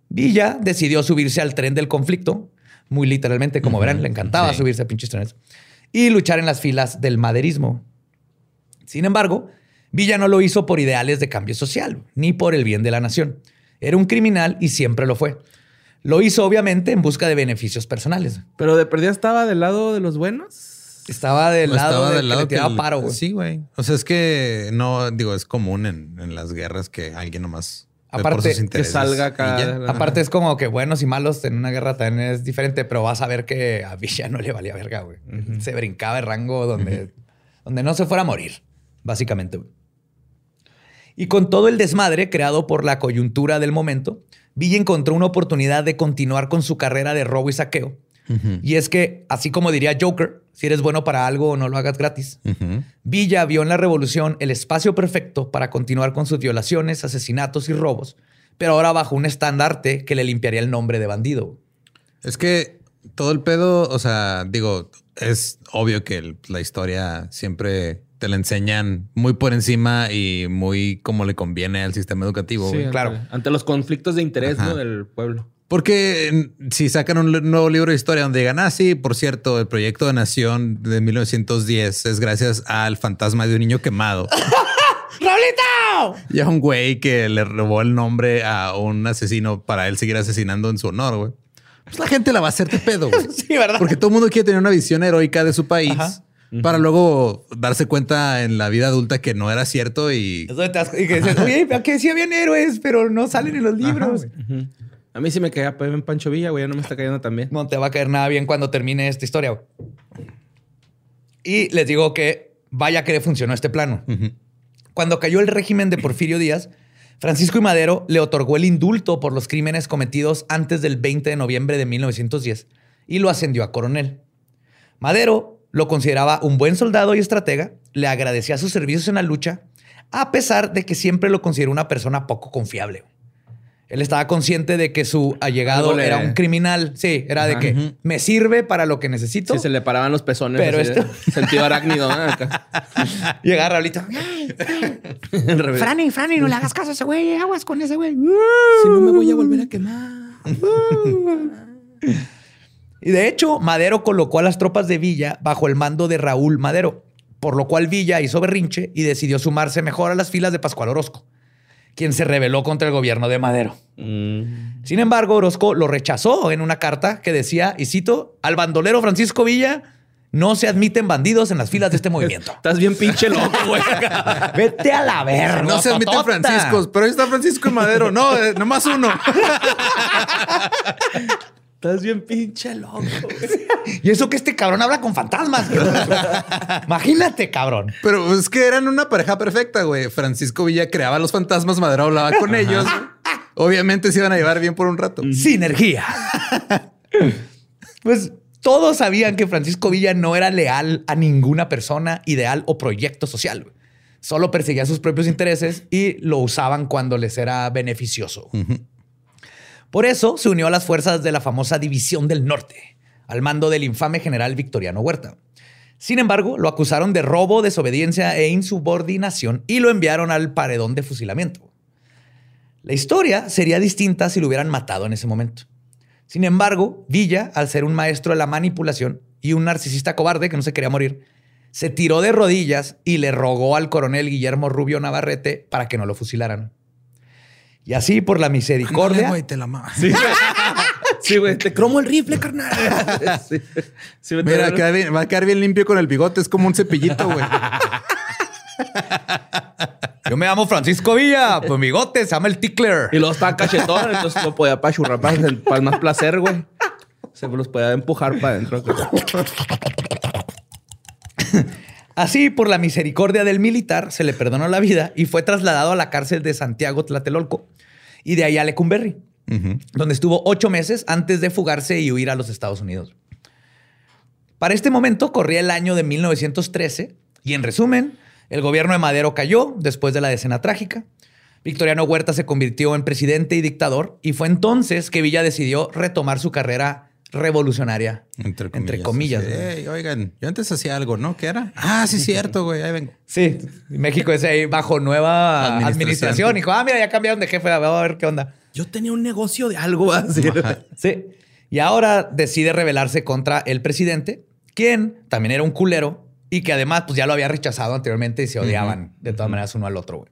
Villa decidió subirse al tren del conflicto, muy literalmente, como verán, le encantaba sí. subirse a pinches trenes, y luchar en las filas del maderismo. Sin embargo, Villa no lo hizo por ideales de cambio social, ni por el bien de la nación. Era un criminal y siempre lo fue. Lo hizo obviamente en busca de beneficios personales. Pero de perdida estaba del lado de los buenos. Estaba del lado estaba del del que lado le tiraba el- paro, güey. Sí, güey. O sea, es que no, digo, es común en, en las guerras que alguien nomás. Aparte, por sus que intereses salga acá. Aparte es como que buenos y malos en una guerra también es diferente, pero vas a ver que a Villa no le valía verga, güey. Se brincaba el rango donde, donde no se fuera a morir, básicamente. Y con todo el desmadre creado por la coyuntura del momento, Villa encontró una oportunidad de continuar con su carrera de robo y saqueo. Y es que, así como diría Joker, si eres bueno para algo, no lo hagas gratis. Villa vio en la revolución el espacio perfecto para continuar con sus violaciones, asesinatos y robos, pero ahora bajo un estandarte que le limpiaría el nombre de bandido. Es que todo el pedo, o sea, digo, es obvio que la historia siempre te la enseñan muy por encima y muy como le conviene al sistema educativo. Sí, ante- claro. Ante los conflictos de interés del pueblo. Porque si sacan un nuevo libro de historia donde digan, ah, sí, por cierto, el proyecto de Nación de 1910 es gracias al fantasma de un niño quemado. ¡Raulito! Y a un güey que le robó el nombre a un asesino para él seguir asesinando en su honor, güey. Pues la gente la va a hacer de pedo, güey. Sí, ¿verdad? Porque todo el mundo quiere tener una visión heroica de su país Ajá. Para luego darse cuenta en la vida adulta que no era cierto y y que dices, oye, que sí habían héroes, pero no salen en los libros. A mí sí me caía en Pancho Villa, güey. Ya no me está cayendo tan bien. no te va a caer nada bien cuando termine esta historia. güey. Y les digo que vaya que le funcionó este plano. Cuando cayó el régimen de Porfirio Díaz, Francisco y Madero le otorgó el indulto por los crímenes cometidos antes del 20 de noviembre de 1910 y lo ascendió a coronel. Madero lo consideraba un buen soldado y estratega, le agradecía sus servicios en la lucha, a pesar de que siempre lo consideró una persona poco confiable. Él estaba consciente de que su allegado era un criminal. Sí, era de que me sirve para lo que necesito. Sí, se le paraban los pezones. Pero esto- Sentido arácnido. ahorita. Al revés. Franny, Franny, no le hagas caso a ese güey. Aguas con ese güey. Si no me voy a volver a quemar. Y de hecho, Madero colocó a las tropas de Villa bajo el mando de Raúl Madero, por lo cual Villa hizo berrinche y decidió sumarse mejor a las filas de Pascual Orozco, quien se rebeló contra el gobierno de Madero. Mm. Sin embargo, Orozco lo rechazó en una carta que decía, y cito, al bandolero Francisco Villa no se admiten bandidos en las filas de este movimiento. Estás bien pinche loco, güey. Vete a la verga. no se admiten. Franciscos, pero ahí está Francisco y Madero. No, eh, nomás uno. Estás bien pinche loco. Y eso que este cabrón habla con fantasmas. Imagínate, cabrón. Pero es que eran una pareja perfecta, güey. Francisco Villa creaba los fantasmas, Madero hablaba con ellos. Obviamente se iban a llevar bien por un rato. Sinergia. pues todos sabían que Francisco Villa no era leal a ninguna persona, ideal o proyecto social. Solo perseguía sus propios intereses y lo usaban cuando les era beneficioso. Por eso se unió a las fuerzas de la famosa División del Norte, al mando del infame general Victoriano Huerta. Sin embargo, lo acusaron de robo, desobediencia e insubordinación y lo enviaron al paredón de fusilamiento. La historia sería distinta si lo hubieran matado en ese momento. Sin embargo, Villa, al ser un maestro de la manipulación y un narcisista cobarde que no se quería morir, se tiró de rodillas y le rogó al coronel Guillermo Rubio Navarrete para que no lo fusilaran. Y así, por la misericordia, güey, te la ma- Sí, güey. Te cromo el rifle, carnal. Sí. Sí, me Mira, queda bien- va a quedar bien limpio con el bigote. Es como un cepillito, güey. Yo me llamo Francisco Villa, pues mi bigote se llama el Tickler. Y luego estaba cachetón, entonces lo podía pachurrar para, para más placer, güey. Se los podía empujar para adentro. Así, por la misericordia del militar, se le perdonó la vida y fue trasladado a la cárcel de Santiago Tlatelolco y de ahí a Lecumberri, donde estuvo ocho meses antes de fugarse y huir a los Estados Unidos. Para este momento corría el año de 1913 y en resumen, el gobierno de Madero cayó después de la decena trágica. Victoriano Huerta se convirtió en presidente y dictador y fue entonces que Villa decidió retomar su carrera revolucionaria. Entre comillas. oigan, yo antes hacía algo, ¿no? ¿Qué era? Ah, sí, cierto, güey. Ahí vengo. Sí, México es ahí bajo nueva administración. Y dijo, ah, mira, ya cambiaron de jefe, vamos a ver qué onda. Yo tenía un negocio de algo así. Sí. Y ahora decide rebelarse contra el presidente, quien también era un culero y que además pues ya lo había rechazado anteriormente y se odiaban de todas maneras uno al otro, güey.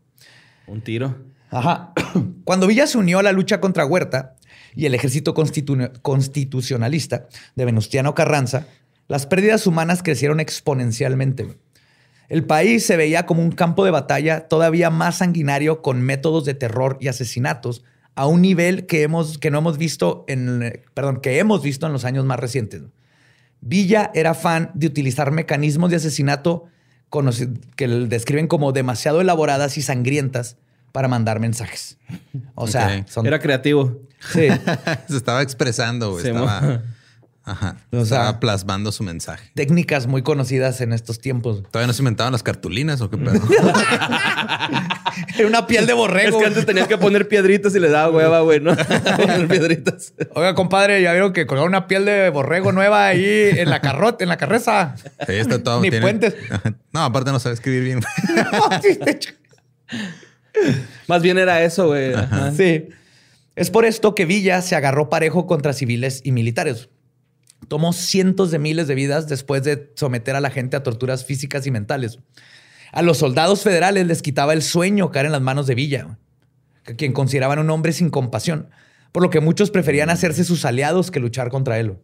Un tiro. Ajá. Cuando Villa se unió a la lucha contra Huerta, y el ejército constitucionalista de Venustiano Carranza, las pérdidas humanas crecieron exponencialmente. El país se veía como un campo de batalla todavía más sanguinario con métodos de terror y asesinatos a un nivel que, hemos, que no hemos visto en, perdón, que hemos visto en los años más recientes. Villa era fan de utilizar mecanismos de asesinato que describen como demasiado elaboradas y sangrientas para mandar mensajes. O sea, era creativo. Sí. Se estaba expresando, güey. estaba, ajá, estaba plasmando su mensaje. Técnicas muy conocidas en estos tiempos. ¿Todavía no se inventaban las cartulinas o qué pedo? Era una piel de borrego. Es que antes tenías que poner piedritas y le daba hueva, güey, ¿no? poner piedritas. Oiga, compadre, ya vieron que colgaron una piel de borrego nueva ahí en la carrota, en la carreza. Sí, está todo. Ni puentes. No, aparte no sabe escribir bien. Más bien era eso, güey. Sí. Es por esto que Villa se agarró parejo contra civiles y militares. Tomó cientos de miles de vidas después de someter a la gente a torturas físicas y mentales. A los soldados federales les quitaba el sueño caer en las manos de Villa, a quien consideraban un hombre sin compasión, por lo que muchos preferían hacerse sus aliados que luchar contra él.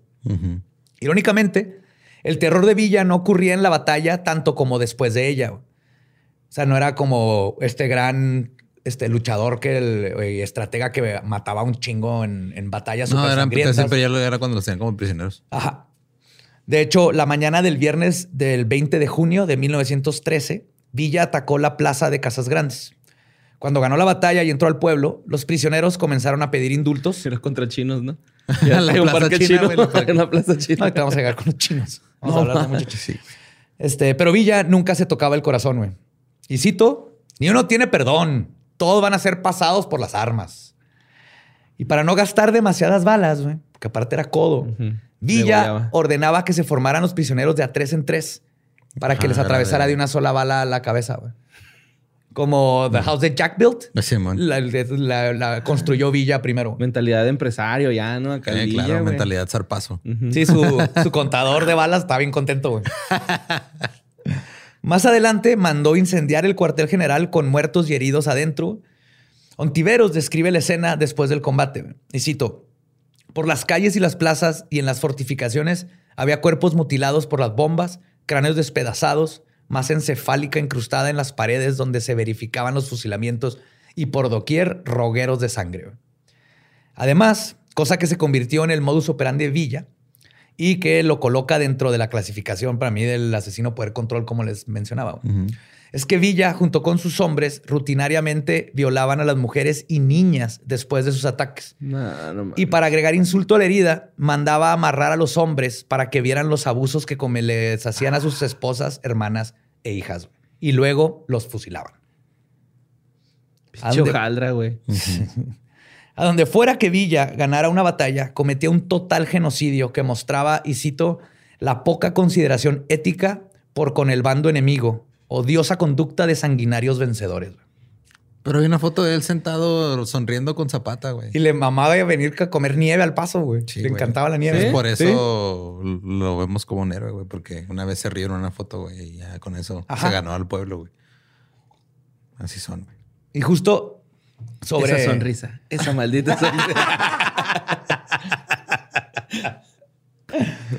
Irónicamente, el terror de Villa no ocurría en la batalla tanto como después de ella. O sea, no era como este gran este luchador que el, estratega que mataba un chingo en, en batallas no, eran, siempre ya lo era cuando los tenían como prisioneros. Ajá. De hecho, la mañana del viernes del 20 de junio de 1913, Villa atacó la plaza de Casas Grandes. Cuando ganó la batalla y entró al pueblo, los prisioneros comenzaron a pedir indultos. Era contra chinos, ¿no? Ya la parque chino, en la plaza china. vamos a llegar con los chinos. Vamos a hablar de muchachos. Sí. Este, pero Villa nunca se tocaba el corazón, güey. Y cito, ni uno tiene perdón todos van a ser pasados por las armas. Y para no gastar demasiadas balas, güey, porque aparte era codo, Villa ordenaba que se formaran los prisioneros de a tres en tres para que les atravesara de una sola bala la cabeza, güey. Como The House that Jack Built. La, construyó Villa primero. Mentalidad de empresario ya, ¿no? Acá claro, mentalidad zarpazo. Sí, su, su, contador de balas está bien contento, güey. Más adelante mandó incendiar el cuartel general con muertos y heridos adentro. Ontiveros describe la escena después del combate. Y cito, por las calles y las plazas y en las fortificaciones había cuerpos mutilados por las bombas, cráneos despedazados, masa encefálica incrustada en las paredes donde se verificaban los fusilamientos y por doquier rogueros de sangre. Además, cosa que se convirtió en el modus operandi de Villa, y que lo coloca dentro de la clasificación para mí del asesino poder control, como les mencionaba. Es que Villa, junto con sus hombres, rutinariamente violaban a las mujeres y niñas después de sus ataques. y para agregar insulto a la herida, mandaba amarrar a los hombres para que vieran los abusos que les hacían a sus esposas, hermanas e hijas. Y luego los fusilaban. Chojaldra, güey. A donde fuera que Villa ganara una batalla, cometía un total genocidio que mostraba, y cito, la poca consideración ética por con el bando enemigo, odiosa conducta de sanguinarios vencedores. Pero hay una foto de él sentado sonriendo con Zapata, güey. Y le mamaba venir a comer nieve al paso, güey. le encantaba la nieve. Por eso lo vemos como un héroe, güey. Porque una vez se rieron una foto, güey, y ya con eso se ganó al pueblo, güey. Así son, güey. Y justo sobre... Esa sonrisa, esa maldita sonrisa.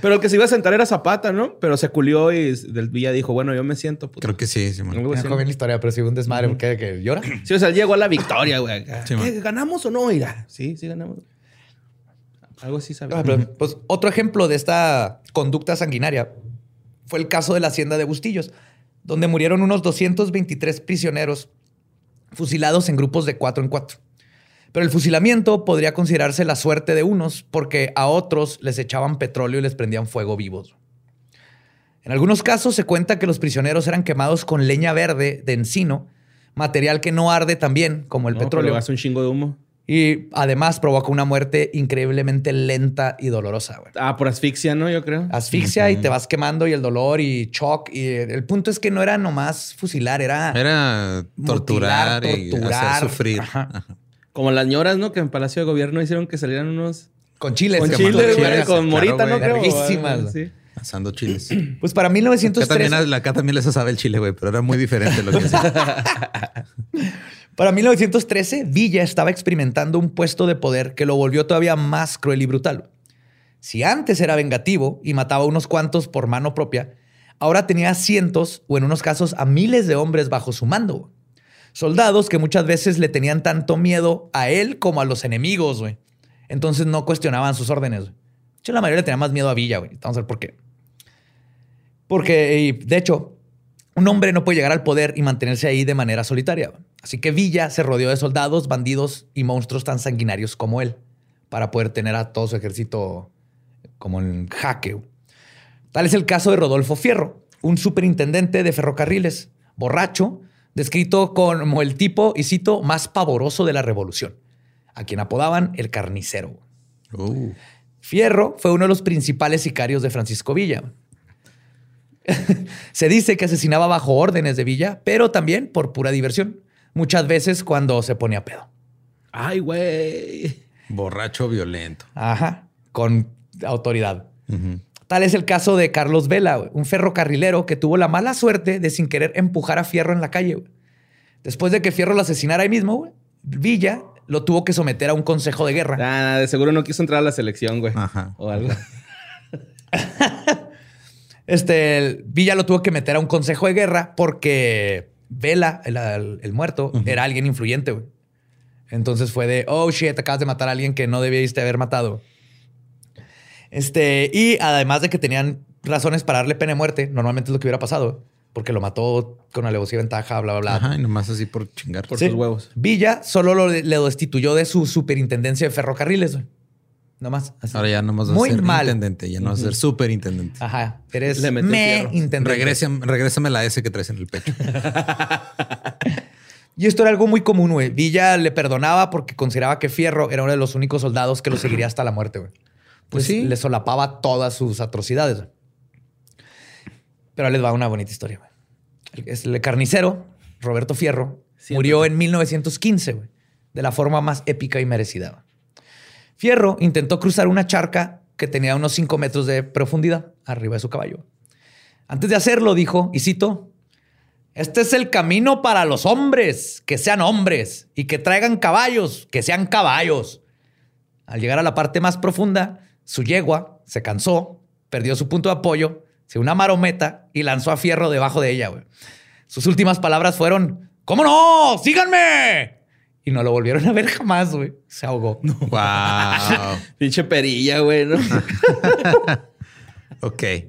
Pero el que se iba a sentar era Zapata, ¿no? Pero se culió y del Villa dijo, bueno, yo me siento. puto. Creo que sí, Simón. Algo No así, bien ¿no? la historia, pero sí un desmadre. porque que llora? Sí, o sea, llegó a la victoria, güey. Sí, ¿Qué. ¿Ganamos o no? Mira, sí, sí ganamos. Algo así sabía. Ah, pero, pues, otro ejemplo de esta conducta sanguinaria fue el caso de la hacienda de Bustillos, donde murieron unos 223 prisioneros fusilados en grupos de cuatro en cuatro. Pero el fusilamiento podría considerarse la suerte de unos porque a otros les echaban petróleo y les prendían fuego vivos. En algunos casos se cuenta que los prisioneros eran quemados con leña verde de encino, material que no arde tan bien como el No, petróleo. pero hace un chingo de humo. Y además provoca una muerte increíblemente lenta y dolorosa. güey. Ah, por asfixia, ¿no? Yo creo. Asfixia y te vas quemando y el dolor y shock. Y el punto es que no era nomás fusilar, era... Era torturar, Mutilar, y torturar. hacer sufrir. Ajá. Ajá. Como las ñoras, ¿no? Que en Palacio de Gobierno hicieron que salieran unos... Con chile. Con chile, chiles, Con claro, morita, ¿no? Creo. Verguísimas. Sí. Asando chiles. Pues para Acá 1913... también, acá también les asaba el chile, güey, pero era muy diferente lo que hacía. Para 1913, Villa estaba experimentando un puesto de poder que lo volvió todavía más cruel y brutal. Si antes era vengativo y mataba a unos cuantos por mano propia, ahora tenía cientos o en unos casos a miles de hombres bajo su mando. Soldados que muchas veces le tenían tanto miedo a él como a los enemigos, güey. Entonces no cuestionaban sus órdenes. De hecho, la mayoría le tenía más miedo a Villa, güey. Vamos a ver por qué. Porque, de hecho, un hombre no puede llegar al poder y mantenerse ahí de manera solitaria. Así que Villa se rodeó de soldados, bandidos y monstruos tan sanguinarios como él para poder tener a todo su ejército como en jaque. Tal es el caso de Rodolfo Fierro, un superintendente de ferrocarriles, borracho, descrito como el tipo, y cito, más pavoroso de la revolución, a quien apodaban el carnicero. Uh, Fierro fue uno de los principales sicarios de Francisco Villa. Se dice que asesinaba bajo órdenes de Villa, pero también por pura diversión, muchas veces cuando se ponía pedo. Ay, güey. borracho violento. Ajá, con autoridad. Tal es el caso de Carlos Vela, un ferrocarrilero que tuvo la mala suerte de sin querer empujar a Fierro en la calle. güey. Después de que Fierro lo asesinara ahí mismo, güey, Villa lo tuvo que someter a un consejo de guerra. Ah, de seguro no quiso entrar a la selección, güey. Ajá. O algo. Este, Villa lo tuvo que meter a un consejo de guerra porque Vela, el, el- el muerto, era alguien influyente, güey. Entonces fue de, oh shit, acabas de matar a alguien que no debiste haber matado. Este, y además de que tenían razones para darle pena de muerte, normalmente es lo que hubiera pasado, porque lo mató con alevosía y ventaja, bla, bla, bla. Ajá, y nomás así por chingar. Por Sí. sus huevos. Villa solo lo- le destituyó de su superintendencia de ferrocarriles, güey. Nomás. así. Ahora ya nomás va a Muy ser mal. intendente, ya no va a ser superintendente. Ajá. Eres Le me intendente. Regrésame, regrésame la S que traes en el pecho. Y esto era algo muy común, güey. Villa le perdonaba porque consideraba que Fierro era uno de los únicos soldados que lo seguiría hasta la muerte, güey. Pues sí. Le solapaba todas sus atrocidades. güey. Pero les va una bonita historia, güey. El, carnicero, Roberto Fierro, murió en 1915, güey. De la forma más épica y merecida. Fierro intentó cruzar una charca que tenía unos 5 metros de profundidad arriba de su caballo. Antes de hacerlo, dijo, y cito, este es el camino para los hombres, que sean hombres, y que traigan caballos, que sean caballos. Al llegar a la parte más profunda, su yegua se cansó, perdió su punto de apoyo, se una marometa y lanzó a Fierro debajo de ella. Sus últimas palabras fueron, ¿cómo no? ¡Síganme! Y no lo volvieron a ver jamás, güey. Se ahogó. wow. Pinche perilla, güey, ¿no? Ok. ¿Eh?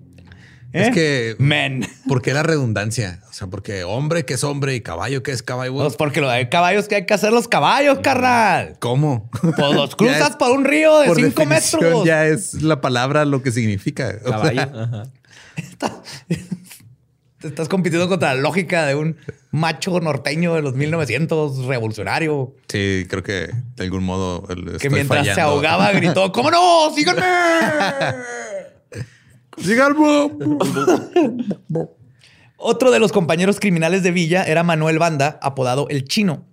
Es que, Men. ¿por qué la redundancia? O sea, porque hombre que es hombre y caballo que es caballo. Pues porque lo de caballos que hay que hacer los caballos, carnal. ¿Cómo? Pues los cruzas es- por un río de Por cinco metros. Ya es la palabra lo que significa. O sea, Caballo. Ajá. Estás compitiendo contra la lógica de un macho norteño de los 1900 revolucionario sí, creo que de algún modo el- que estoy mientras se ahogaba gritó, ¿cómo no? ¡Síganme! Otro de los compañeros criminales de Villa era Manuel Banda, apodado El Chino,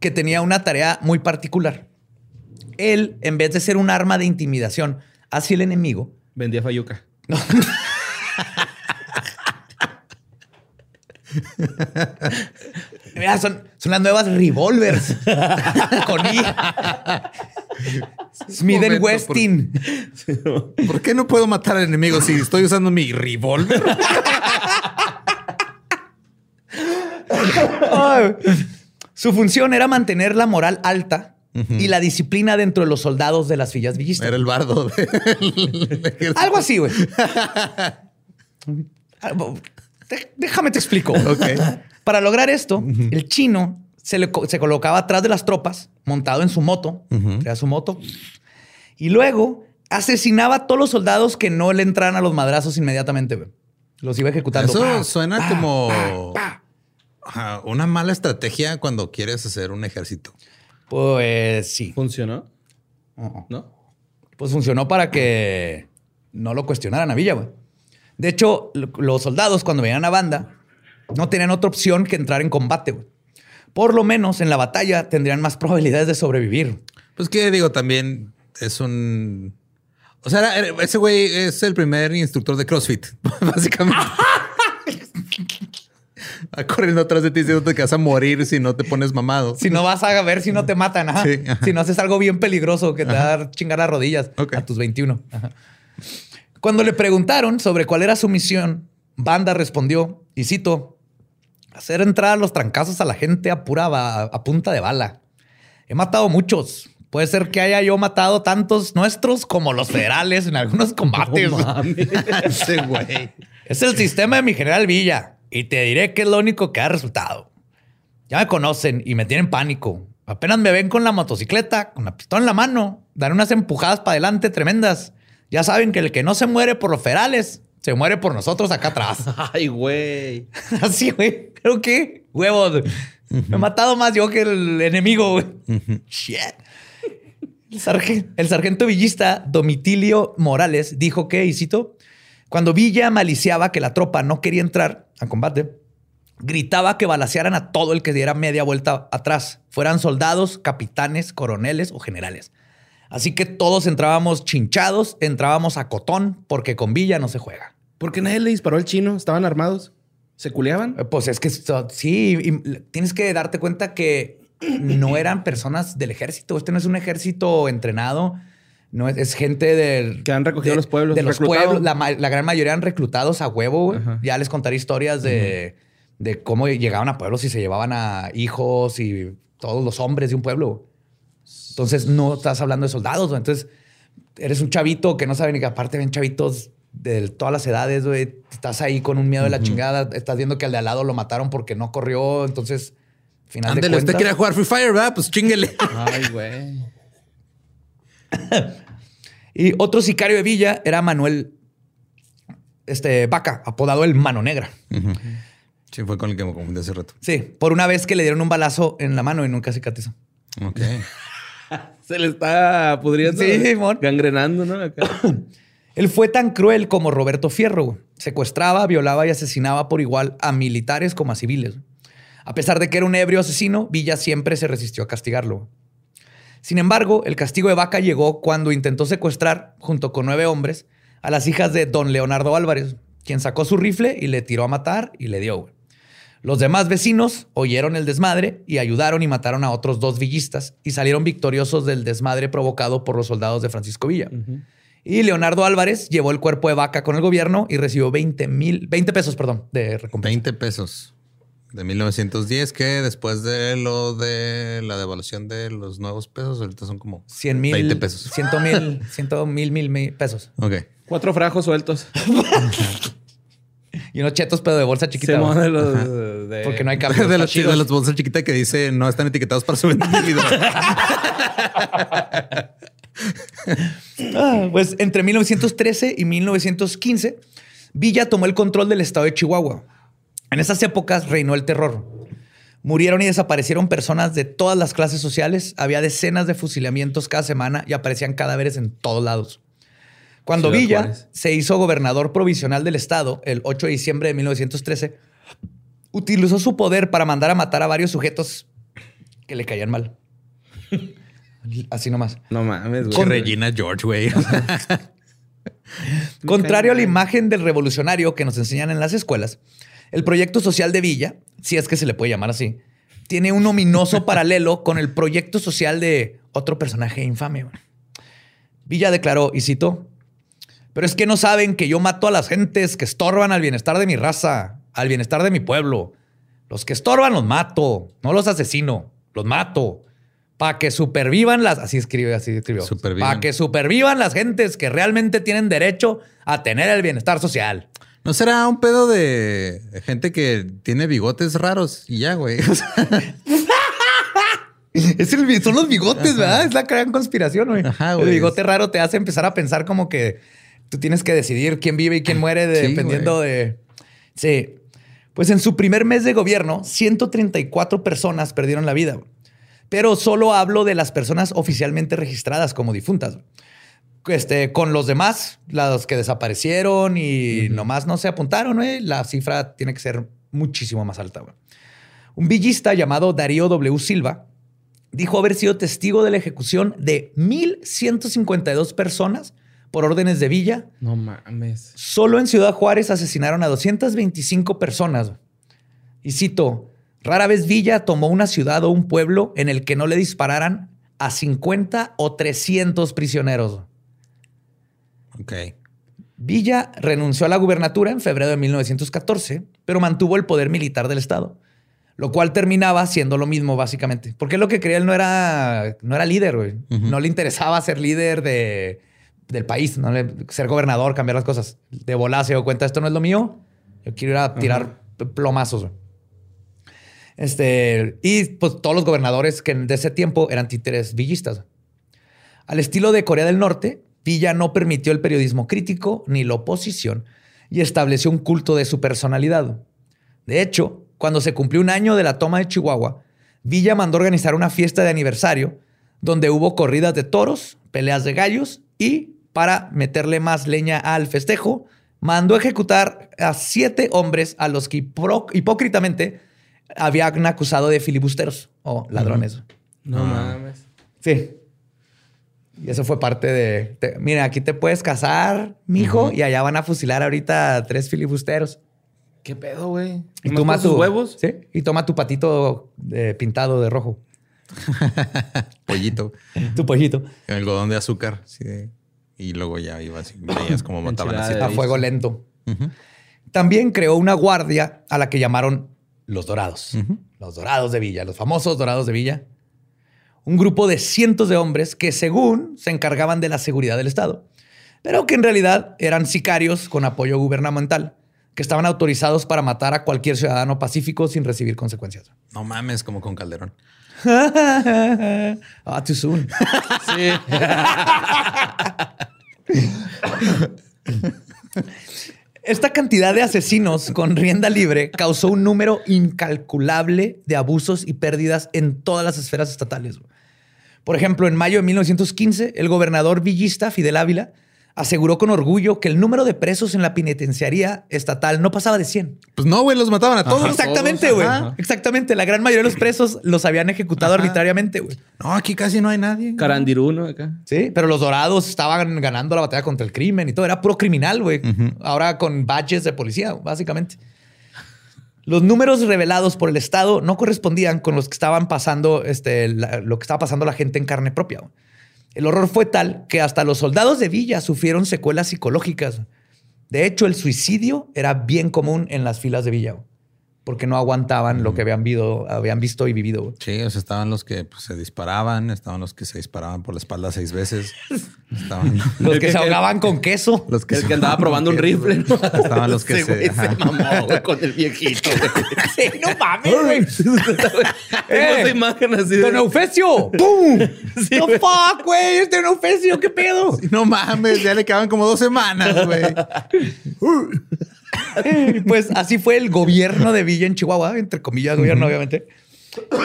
que tenía una tarea muy particular. Él, en vez de ser un arma de intimidación hacia el enemigo, Vendía fayuca. Mira, son, son las nuevas revolvers. Con I. Smith Westin. ¿Por qué no puedo matar al enemigo si estoy usando mi revólver? Su función era mantener la moral alta y la disciplina dentro de los soldados de las villas villistas. Era el bardo. ejército. Algo así, güey. Dé- Déjame te explico. Ok. Para lograr esto, el chino se, le se colocaba atrás de las tropas, montado en su moto, era su moto, y luego asesinaba a todos los soldados que no le entraran a los madrazos inmediatamente. Los iba ejecutando. Eso suena como una mala estrategia cuando quieres hacer un ejército. Pues sí. ¿Funcionó? ¿No? Pues funcionó para que no lo cuestionaran a Villa, güey. De hecho, lo- los soldados cuando venían a banda no tenían otra opción que entrar en combate, güey. Por lo menos en la batalla tendrían más probabilidades de sobrevivir. Pues que digo, también es un. O sea, ese güey es el primer instructor de CrossFit, básicamente. Va corriendo atrás de ti diciendo que vas a morir si no te pones mamado. Si no vas a ver si no te matan, ajá. Sí, ajá. si no haces algo bien peligroso que te va a dar chingar las rodillas a tus 21. Ajá. Cuando le preguntaron sobre cuál era su misión, Banda respondió, y cito, hacer entrar los trancazos a la gente a pura a punta de bala. He matado muchos. Puede ser que haya yo matado tantos nuestros como los federales en algunos combates. Ese güey. Es el sistema de mi general Villa. Y te diré que es lo único que ha resultado. Ya me conocen y me tienen pánico. Apenas me ven con la motocicleta, con la pistola en la mano, dan unas empujadas para adelante tremendas. Ya saben que el que no se muere por los ferales, se muere por nosotros acá atrás. Ay, güey. Así, güey. Creo que, huevos. Me he matado más yo que el enemigo, güey. Shit. El, sargen- el sargento villista Domitilio Morales dijo que, y cito, cuando Villa maliciaba que la tropa no quería entrar a combate, gritaba que balacearan a todo el que diera media vuelta atrás, fueran soldados, capitanes, coroneles o generales. Así que todos entrábamos chinchados, entrábamos a cotón, porque con Villa no se juega. ¿Por qué nadie le disparó al chino? ¿Estaban armados? ¿Se culeaban? Eh, Pues es que so- sí, y tienes que darte cuenta que no eran personas del ejército. Este no es un ejército entrenado. No es, es gente del. Que han recogido de- los pueblos, De los pueblos. La, gran mayoría eran reclutados a huevo. Ya les contaré historias de, de cómo llegaban a pueblos y se llevaban a hijos y todos los hombres de un pueblo. Entonces no estás hablando de soldados. güey. Entonces eres un chavito que no sabe ni que aparte ven chavitos de todas las edades, güey. Estás ahí con un miedo de la chingada. Estás viendo que al de al lado lo mataron porque no corrió. Entonces, final Ándale, de usted quería jugar Free Fire, ¿verdad? Pues chinguele. Ay, güey. Y otro sicario de Villa era Manuel este, Vaca, apodado el Mano Negra. Sí, fue con el que me confundí hace rato. Sí, por una vez que le dieron un balazo en la mano y nunca cicatrizó. Ok. Se le está pudriendo. Sí, Simón. Gangrenando, ¿no? Acá. Él fue tan cruel como Roberto Fierro. Secuestraba, violaba y asesinaba por igual a militares como a civiles. A pesar de que era un ebrio asesino, Villa siempre se resistió a castigarlo. Sin embargo, el castigo de Vaca llegó cuando intentó secuestrar, junto con nueve hombres, a las hijas de don Leonardo Álvarez, quien sacó su rifle y le tiró a matar y le dio. Los demás vecinos oyeron el desmadre y ayudaron y mataron a otros dos villistas y salieron victoriosos del desmadre provocado por los soldados de Francisco Villa. Y Leonardo Álvarez llevó el cuerpo de vaca con el gobierno y recibió 20 mil, 20 pesos, perdón, de recompensa. 20 pesos de 1910, que después de lo de la devaluación de los nuevos pesos, ahorita son como 100 mil. 20 pesos. 100 mil, 100 mil, mil, mil pesos. Ok. Cuatro frajos sueltos. Y unos chetos, pero de bolsa chiquita. Güey. de los de- Porque no hay cambio. de, los, Está chido. de las bolsas chiquitas que dice no están etiquetados para su vendibilidad. Ah, pues entre 1913 y 1915, Villa tomó el control del estado de Chihuahua. En esas épocas reinó el terror. Murieron y desaparecieron personas de todas las clases sociales. Había decenas de fusilamientos cada semana y aparecían cadáveres en todos lados. Cuando Ciudad Villa Juárez. se hizo gobernador provisional del estado el 8 de diciembre de 1913, utilizó su poder para mandar a matar a varios sujetos que le caían mal. Así nomás. No mames, güey. Regina George, güey. Contrario a la imagen del revolucionario que nos enseñan en las escuelas, el proyecto social de Villa, si es que se le puede llamar así, tiene un ominoso paralelo con el proyecto social de otro personaje infame. Villa declaró, y citó, pero es que no saben que yo mato a las gentes que estorban al bienestar de mi raza, al bienestar de mi pueblo. Los que estorban los mato, no los asesino, los mato. Para que supervivan las, así escribe, así escribió. Para que supervivan las gentes que realmente tienen derecho a tener el bienestar social. ¿No será un pedo de gente que tiene bigotes raros y ya, güey? O sea, Es el- son los bigotes, ¿verdad? Es la gran conspiración, güey. Ajá, El bigote raro te hace empezar a pensar como que tú tienes que decidir quién vive y quién muere de- Sí, dependiendo de... Sí. Pues en su primer mes de gobierno, 134 personas perdieron la vida. Pero solo hablo de las personas oficialmente registradas como difuntas. Este, con los demás, los que desaparecieron y nomás no se apuntaron, güey, la cifra tiene que ser muchísimo más alta. Un villista llamado Darío W. Silva dijo haber sido testigo de la ejecución de 1.152 personas por órdenes de Villa. No mames. Solo en Ciudad Juárez asesinaron a 225 personas. Y cito, rara vez Villa tomó una ciudad o un pueblo en el que no le dispararan a 50 o 300 prisioneros. ok. Villa renunció a la gubernatura en febrero de 1914, pero mantuvo el poder militar del Estado, lo cual terminaba siendo lo mismo básicamente, porque lo que quería él no era, no era líder, güey. No le interesaba ser líder de, del país, no ser gobernador, cambiar las cosas. De volada se dio cuenta, esto no es lo mío, yo quiero ir a tirar plomazos. Este, y pues todos los gobernadores que de ese tiempo eran títeres villistas. Al estilo de Corea del Norte, Villa no permitió el periodismo crítico ni la oposición y estableció un culto de su personalidad. De hecho, cuando se cumplió un año de la toma de Chihuahua, Villa mandó organizar una fiesta de aniversario donde hubo corridas de toros, peleas de gallos y, para meterle más leña al festejo, mandó ejecutar a siete hombres a los que hipócritamente habían acusado de filibusteros o ladrones. No mames. Sí. Y eso fue parte de. te- mira, aquí te puedes casar, mijo, y allá van a fusilar ahorita a tres filibusteros. ¿Qué pedo, güey? Y ¿Nomás toma por sus tu huevos? Sí. Y toma tu patito eh, pintado de rojo. Pollito. Tu pollito. Algodón de azúcar. sí, de- y luego ya iba así. Veías cómo mataban A de- fuego lento. También creó una guardia a la que llamaron los Dorados. Los Dorados de Villa, los famosos Dorados de Villa. Un grupo de cientos de hombres que según se encargaban de la seguridad del Estado, pero que en realidad eran sicarios con apoyo gubernamental, que estaban autorizados para matar a cualquier ciudadano pacífico sin recibir consecuencias. No mames, como con Calderón. Ah, too soon. Sí. Esta cantidad de asesinos con rienda libre causó un número incalculable de abusos y pérdidas en todas las esferas estatales. Por ejemplo, en mayo de 1915, el gobernador villista Fidel Ávila aseguró con orgullo que el número de presos en la penitenciaría estatal no pasaba de 100. Pues no, güey, los mataban a todos. Exactamente, güey. Exactamente. La gran mayoría de los presos los habían ejecutado Ajá. arbitrariamente, güey. No, aquí casi no hay nadie. Carandiruno acá. Sí, pero los dorados estaban ganando la batalla contra el crimen y todo. Era puro criminal, güey. Ahora con badges de policía, básicamente. Los números revelados por el Estado no correspondían con los que estaban pasando, este, la- lo que estaba pasando la gente en carne propia. güey. El horror fue tal que hasta los soldados de Villa sufrieron secuelas psicológicas. De hecho, el suicidio era bien común en las filas de Villa, porque no aguantaban lo que habían, vido- habían visto y vivido. Sí, o sea, estaban los que pues, se disparaban, estaban los que se disparaban por la espalda seis veces. Estaban Los que se ahogaban con queso. los que El se que andaba probando un rifle, ¿no? Estaban los que se- mamó, güey, con el viejito. Sí, no mames, güey. Tengo esa imagen así de... ¡Don Eufesio! ¡Pum! Sí, ¡No güey. fuck, güey! ¡Es Don Eufesio! ¿Qué pedo? No mames, ya le quedaban como dos semanas, güey. pues así fue el gobierno de Villa en Chihuahua, entre comillas, gobierno, obviamente.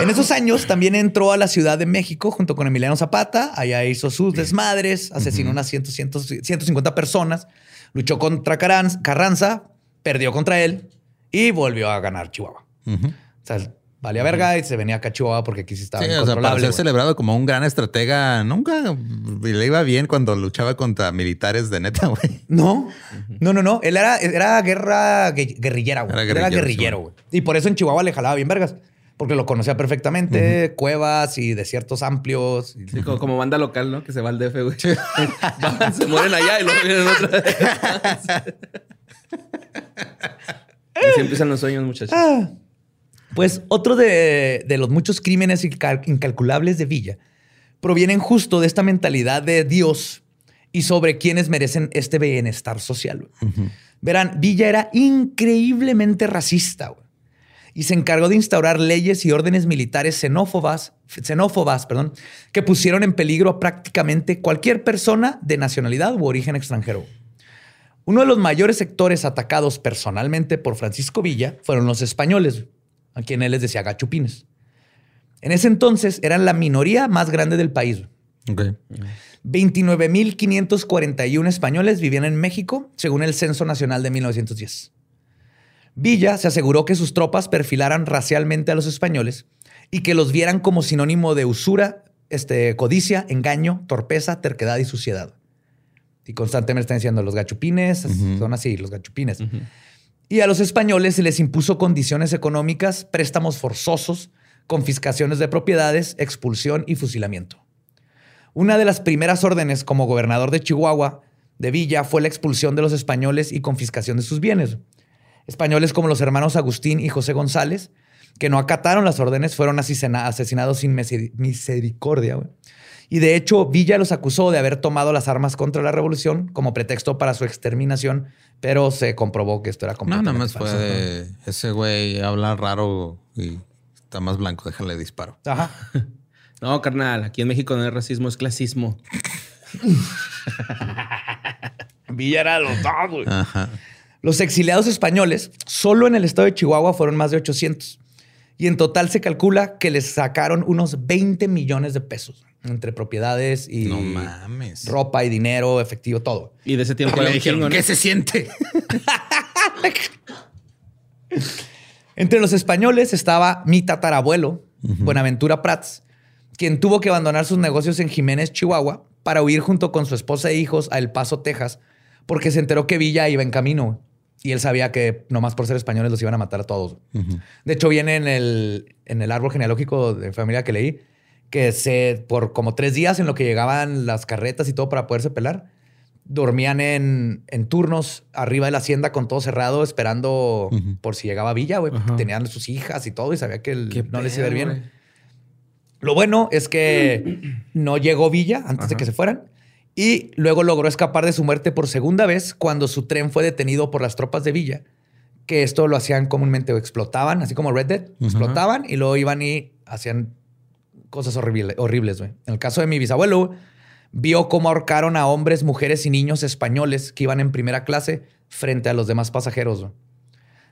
En esos años también entró a la Ciudad de México junto con Emiliano Zapata. Allá hizo sus desmadres, asesinó unas 100, 100, 150 personas, luchó contra Carranza, perdió contra él y volvió a ganar Chihuahua. O sea, valía verga y se venía acá a Chihuahua porque aquí sí estaba Sí, o sea, para ser celebrado como un gran estratega, nunca le iba bien cuando luchaba contra militares de neta, güey. No, no, no, no. Él era, era guerra gue- guerrillera, güey. Era Él Era guerrillero, güey. Y por eso en Chihuahua le jalaba bien vergas. porque lo conocía perfectamente, cuevas y desiertos amplios. Sí, como, como, banda local, ¿no? Que se va al DF, güey. se mueren allá y luego vienen otra vez. Así empiezan los sueños, muchachos. Ah, pues otro de, de los muchos crímenes incalculables de Villa provienen justo de esta mentalidad de Dios y sobre quienes merecen este bienestar social. Verán, Villa era increíblemente racista y se encargó de instaurar leyes y órdenes militares xenófobas, xenófobas perdón, que pusieron en peligro a prácticamente cualquier persona de nacionalidad u origen extranjero. Uno de los mayores sectores atacados personalmente por Francisco Villa fueron los españoles, a quienes él les decía gachupines. En ese entonces eran la minoría más grande del país. 29.541 españoles vivían en México, según el Censo Nacional de 1910. Villa se aseguró que sus tropas perfilaran racialmente a los españoles y que los vieran como sinónimo de usura, este, codicia, engaño, torpeza, terquedad y suciedad. Y constantemente están diciendo los gachupines, son así, los gachupines. Y a los españoles se les impuso condiciones económicas, préstamos forzosos, confiscaciones de propiedades, expulsión y fusilamiento. Una de las primeras órdenes como gobernador de Chihuahua de Villa fue la expulsión de los españoles y confiscación de sus bienes. Españoles como los hermanos Agustín y José González, que no acataron las órdenes, fueron asesinados sin misericordia. Y de hecho, Villa los acusó de haber tomado las armas contra la revolución como pretexto para su exterminación, pero se comprobó que esto era completamente No, nada más fue ese güey habla raro y está más blanco, déjale disparo. Ajá. No, carnal, aquí en México no hay racismo, es clasismo. Villa era los dos, Los exiliados españoles, solo en el estado de Chihuahua fueron más de 800. Y en total se calcula que les sacaron unos 20 millones de pesos entre propiedades y no mames. ropa y dinero, efectivo, todo. Y de ese tiempo le dijeron, ¿qué se siente? entre los españoles estaba mi tatarabuelo, Buenaventura Prats, quien tuvo que abandonar sus negocios en Jiménez, Chihuahua, para huir junto con su esposa e hijos a El Paso, Texas, porque se enteró que Villa iba en camino. Y él sabía que nomás por ser españoles los iban a matar a todos. De hecho, viene en el, en el árbol genealógico de familia que leí, que se, por como tres días en lo que llegaban las carretas y todo para poderse pelar, dormían en, en turnos arriba de la hacienda con todo cerrado, esperando por si llegaba Villa, güey, porque tenían sus hijas y todo y sabía que no les iba a ir bien. Lo bueno es que no llegó Villa antes de que se fueran y luego logró escapar de su muerte por segunda vez cuando su tren fue detenido por las tropas de Villa, que esto lo hacían comúnmente o explotaban, así como Red Dead, explotaban y luego iban y hacían cosas horribles, horribles. En el caso de mi bisabuelo, vio cómo ahorcaron a hombres, mujeres y niños españoles que iban en primera clase frente a los demás pasajeros.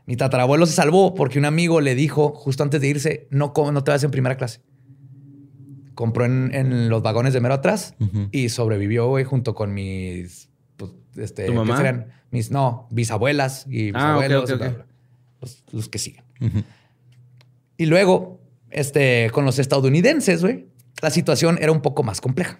Mi tatarabuelo se salvó porque un amigo le dijo justo antes de irse, no, no te vas en primera clase compró en, los vagones de mero atrás y sobrevivió, güey, junto con mis, pues, este, ¿Tu mamá? Serían? Mis, no, bisabuelas y ah, bisabuelos, Los, que siguen. Y luego, este, con los estadounidenses, güey, la situación era un poco más compleja.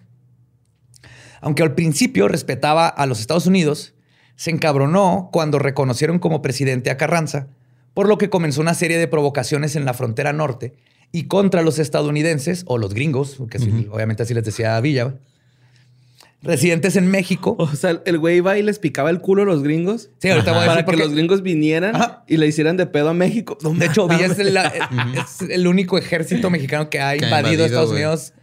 Aunque al principio respetaba a los Estados Unidos, se encabronó cuando reconocieron como presidente a Carranza, por lo que comenzó una serie de provocaciones en la frontera norte y contra los estadounidenses o los gringos, que obviamente así les decía Villa, residentes en México. O sea, el güey iba y les picaba el culo a los gringos. Sí, ahorita voy a decir Para que los gringos vinieran y le hicieran de pedo a México. de hecho, Villa es el, único ejército mexicano que ha invadido, Estados Unidos.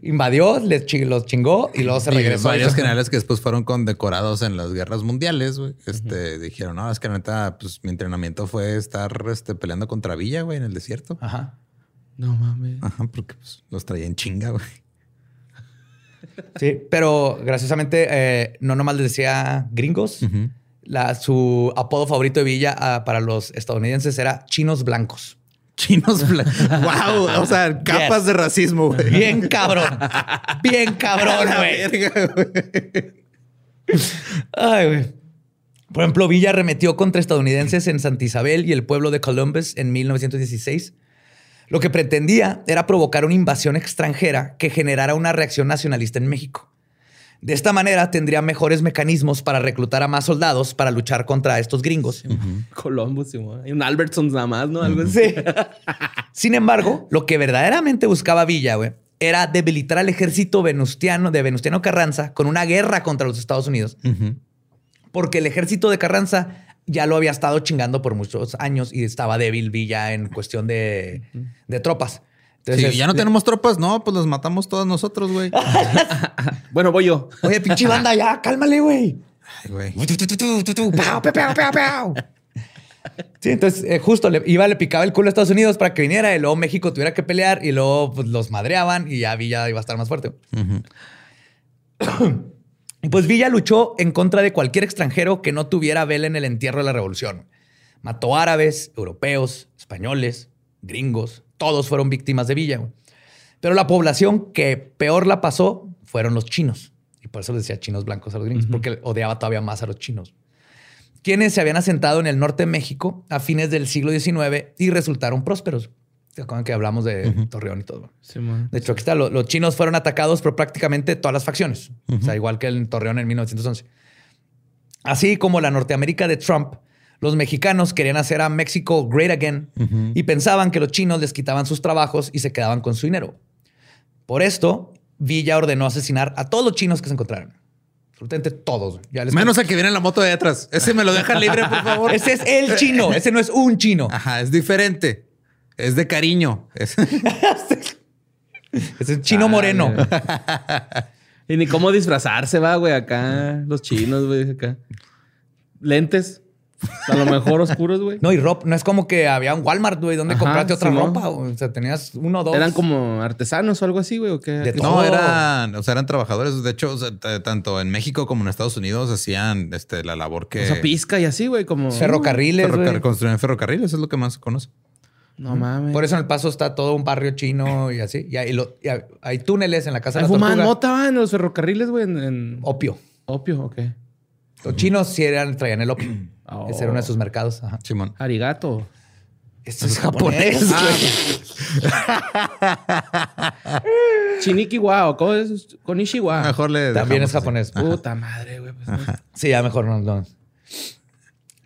Invadió, les los chingó y luego se regresó. varios generales que después fueron condecorados en las guerras mundiales, güey. Este, dijeron, no, es que neta, pues mi entrenamiento fue estar este, peleando contra Villa, güey, en el desierto. Ajá. No mames. Ajá, porque pues, los traía en chinga, güey. Sí, pero graciosamente eh, no nomás les decía gringos. la, su apodo favorito de Villa ah, para los estadounidenses era chinos blancos. Chinos blancos. wow. O sea, capas de racismo, güey. Bien cabrón. Bien cabrón, güey. Ay, güey. Por ejemplo, Villa arremetió contra estadounidenses en Santa Isabel y el pueblo de Columbus en 1916 lo que pretendía era provocar una invasión extranjera que generara una reacción nacionalista en México. De esta manera tendría mejores mecanismos para reclutar a más soldados para luchar contra estos gringos. Columbus, sí, güey. Hay un Albertson nada más, ¿no? Algo así. Sí. Sin embargo, lo que verdaderamente buscaba Villa, güey, era debilitar al ejército venustiano de Venustiano Carranza con una guerra contra los Estados Unidos. Porque el ejército de Carranza ya lo había estado chingando por muchos años y estaba débil Villa en cuestión de, de tropas. Entonces, Sí, ya no tenemos tropas, no, pues las matamos todas nosotros, güey. Bueno, voy yo. Oye, pinche banda, ya, cálmale, güey. Ay, güey. Sí, entonces eh, justo le iba, le picaba el culo a Estados Unidos para que viniera y luego México tuviera que pelear y luego pues, los madreaban y ya Villa iba a estar más fuerte. y pues Villa luchó en contra de cualquier extranjero que no tuviera vela en el entierro de la revolución. Mató árabes, europeos, españoles, gringos, todos fueron víctimas de Villa. güey. Pero la población que peor la pasó fueron los chinos. Y por eso les decía chinos blancos a los gringos, porque odiaba todavía más a los chinos quienes se habían asentado en el norte de México a fines del siglo XIX y resultaron prósperos. ¿Se acuerdan que hablamos de Torreón y todo? Simón. De hecho, aquí está, lo- los, chinos fueron atacados por prácticamente todas las facciones, o sea, igual que en Torreón en 1911. Así como la Norteamérica de Trump, los mexicanos querían hacer a México great again y pensaban que los chinos les quitaban sus trabajos y se quedaban con su dinero. Por esto, Villa ordenó asesinar a todos los chinos que se encontraran. Absolutamente todos. Ya les Menos a que viene en la moto de atrás. Ese me lo dejan libre, por favor. Ese es el chino, ese no es un chino. Ajá, es diferente. Es de cariño. Es- es chino moreno. Y ni cómo disfrazarse, va, güey, acá. Los chinos, güey, acá. Lentes. A lo mejor oscuros, güey. No, y ropa, no es como que había un Walmart, güey, donde Ajá, compraste otra ropa. O sea, tenías uno o dos. Eran como artesanos o algo así, güey, o qué. De ¿Qué- todo. No, eran, o sea, eran trabajadores. De hecho, o sea, t- tanto en México como en Estados Unidos hacían este, la labor que O sea, pizca y así, güey, como. ferrocarriles, construían ferrocarriles, es lo que más se conoce. No mames. Por eso en el paso está todo un barrio chino y así. Y hay, lo- y hay- hay túneles en la casa de la fumaban tortuga. mota va, en los ferrocarriles, güey, en, en- Opio. opio, ok. Los chinos sí eran, traían el opio. Oh. Ese era uno de sus mercados. Ajá. Simón. Arigato. Esto es japonés. Chiniki wow, ¿cómo es? Konishiwa. Mejor le También es así. japonés. Puta madre, güey. pues, no. Sí, ya mejor no. no.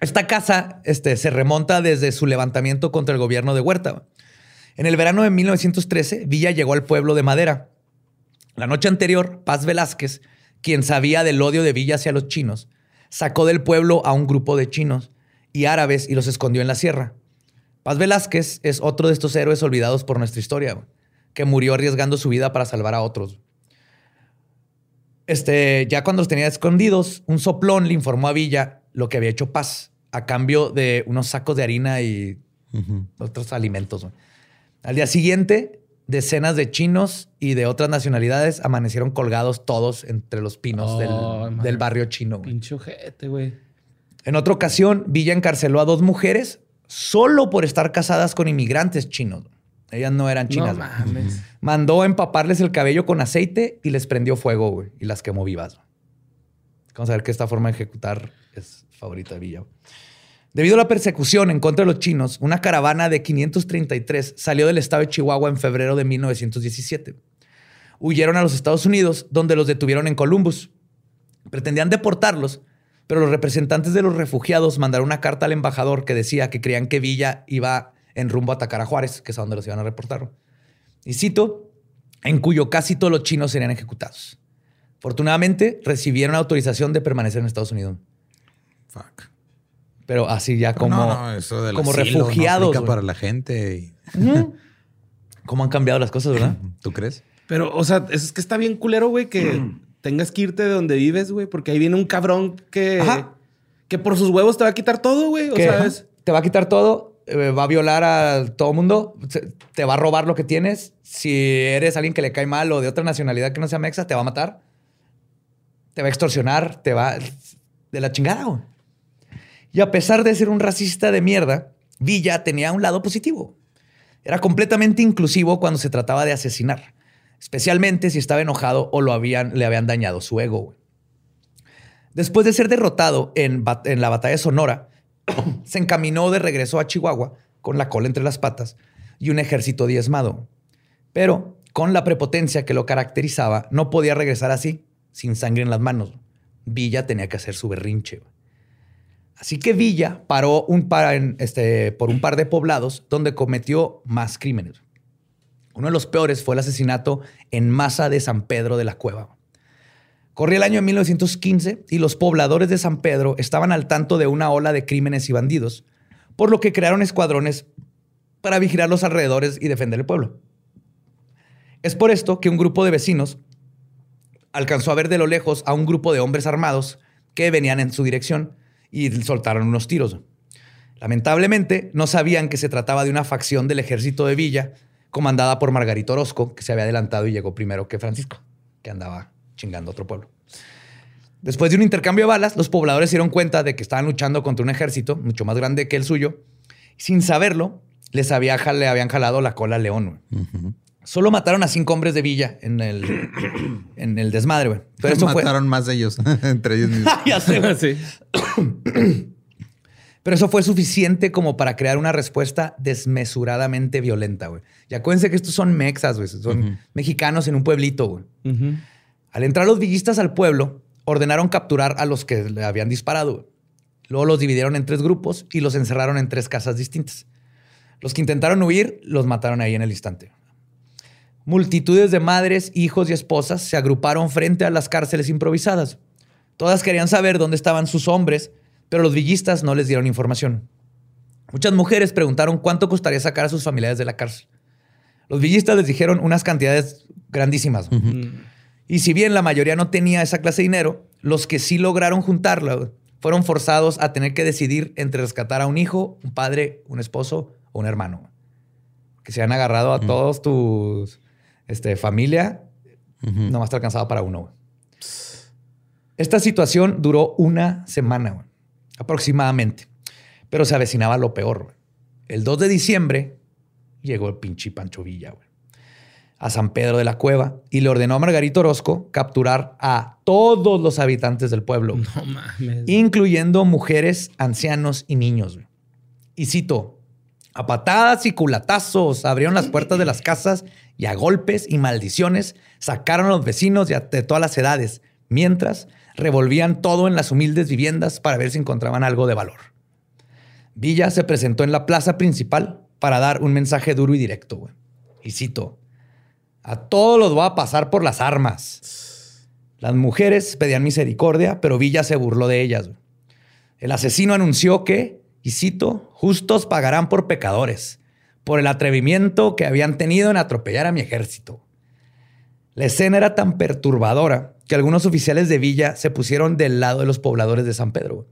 Esta casa este, se remonta desde su levantamiento contra el gobierno de Huerta. En el verano de 1913, Villa llegó al pueblo de Madera. La noche anterior, Paz Velázquez, quien sabía del odio de Villa hacia los chinos, sacó del pueblo a un grupo de chinos y árabes y los escondió en la sierra. Paz Velázquez es otro de estos héroes olvidados por nuestra historia, que murió arriesgando su vida para salvar a otros. Este, ya cuando los tenía escondidos, un soplón le informó a Villa lo que había hecho Paz a cambio de unos sacos de harina y otros alimentos. Al día siguiente, decenas de chinos y de otras nacionalidades amanecieron colgados todos entre los pinos Oh, del, barrio chino. güey. Pinche ojete, güey. En otra ocasión, Villa encarceló a dos mujeres solo por estar casadas con inmigrantes chinos. Ellas no eran chinas. No mames. Mandó empaparles el cabello con aceite y les prendió fuego, güey, y las quemó vivas. Vamos a ver que esta forma de ejecutar es favorita Villa. Debido a la persecución en contra de los chinos, una caravana de 533 salió del estado de Chihuahua en febrero de 1917. Huyeron a los Estados Unidos, donde los detuvieron en Columbus. Pretendían deportarlos, pero los representantes de los refugiados mandaron una carta al embajador que decía que creían que Villa iba en rumbo a atacar a Juárez, que es a donde los iban a reportar. Y cito, en cuyo casi todos los chinos serían ejecutados. Afortunadamente, recibieron autorización de permanecer en Estados Unidos. Fuck. Pero así ya como, no, no, eso del como asilo refugiados. para la gente. y-. ¿Cómo han cambiado las cosas, verdad? ¿Tú crees? Pero, o sea, es que está bien culero, güey, que tengas que irte de donde vives, güey, porque ahí viene un cabrón que, Ajá. que por sus huevos te va a quitar todo, güey. O sea, es. te va a quitar todo, eh, va a violar a todo mundo, te va a robar lo que tienes. Si eres alguien que le cae mal o de otra nacionalidad que no sea mexa, te va a matar. Te va a extorsionar, te va de la chingada. güey. Y a pesar de ser un racista de mierda, Villa tenía un lado positivo. Era completamente inclusivo cuando se trataba de asesinar, especialmente si estaba enojado o le habían dañado su ego. Después de ser derrotado en, en la batalla de Sonora, se encaminó de regreso a Chihuahua con la cola entre las patas y un ejército diezmado. Pero con la prepotencia que lo caracterizaba, no podía regresar así, sin sangre en las manos. Villa tenía que hacer su berrinche. Así que Villa paró un par este, por un par de poblados donde cometió más crímenes. Uno de los peores fue el asesinato en masa de San Pedro de la Cueva. Corría el año 1915 y los pobladores de San Pedro estaban al tanto de una ola de crímenes y bandidos, por lo que crearon escuadrones para vigilar los alrededores y defender el pueblo. Es por esto que un grupo de vecinos alcanzó a ver de lo lejos a un grupo de hombres armados que venían en su dirección y soltaron unos tiros. Lamentablemente, no sabían que se trataba de una facción del ejército de Villa, comandada por Margarito Orozco, que se había adelantado y llegó primero que Francisco, que andaba chingando otro pueblo. Después de un intercambio de balas, los pobladores se dieron cuenta de que estaban luchando contra un ejército mucho más grande que el suyo. Sin saberlo, les había, le habían jalado la cola al león. Solo mataron a cinco hombres de Villa en el, en el desmadre, güey. Pero eso mataron más de ellos, entre ellos mismos. ya sé, sí. Pero eso fue suficiente como para crear una respuesta desmesuradamente violenta, güey. Y acuérdense que estos son mexas, güey. Son mexicanos en un pueblito, güey. Al entrar los villistas al pueblo, ordenaron capturar a los que le habían disparado. Luego los dividieron en tres grupos y los encerraron en tres casas distintas. Los que intentaron huir los mataron ahí en el instante. Multitudes de madres, hijos y esposas se agruparon frente a las cárceles improvisadas. Todas querían saber dónde estaban sus hombres, pero los villistas no les dieron información. Muchas mujeres preguntaron cuánto costaría sacar a sus familiares de la cárcel. Los villistas les dijeron unas cantidades grandísimas. Y si bien la mayoría no tenía esa clase de dinero, los que sí lograron juntarla fueron forzados a tener que decidir entre rescatar a un hijo, un padre, un esposo o un hermano. Que se han agarrado a todos tus este, familia, nomás te alcanzaba para uno. Esta situación duró una semana, aproximadamente, pero se avecinaba lo peor. El 2 de diciembre llegó el pinche Pancho Villa a San Pedro de la Cueva y le ordenó a Margarito Orozco capturar a todos los habitantes del pueblo, incluyendo mujeres, ancianos y niños. Y cito, a patadas y culatazos abrieron las puertas de las casas y a golpes y maldiciones sacaron a los vecinos de todas las edades, mientras revolvían todo en las humildes viviendas para ver si encontraban algo de valor. Villa se presentó en la plaza principal para dar un mensaje duro y directo. Y cito, a todos los voy a pasar por las armas. Las mujeres pedían misericordia, pero Villa se burló de ellas. El asesino anunció que y cito, justos pagarán por pecadores, por el atrevimiento que habían tenido en atropellar a mi ejército. La escena era tan perturbadora que algunos oficiales de Villa se pusieron del lado de los pobladores de San Pedro.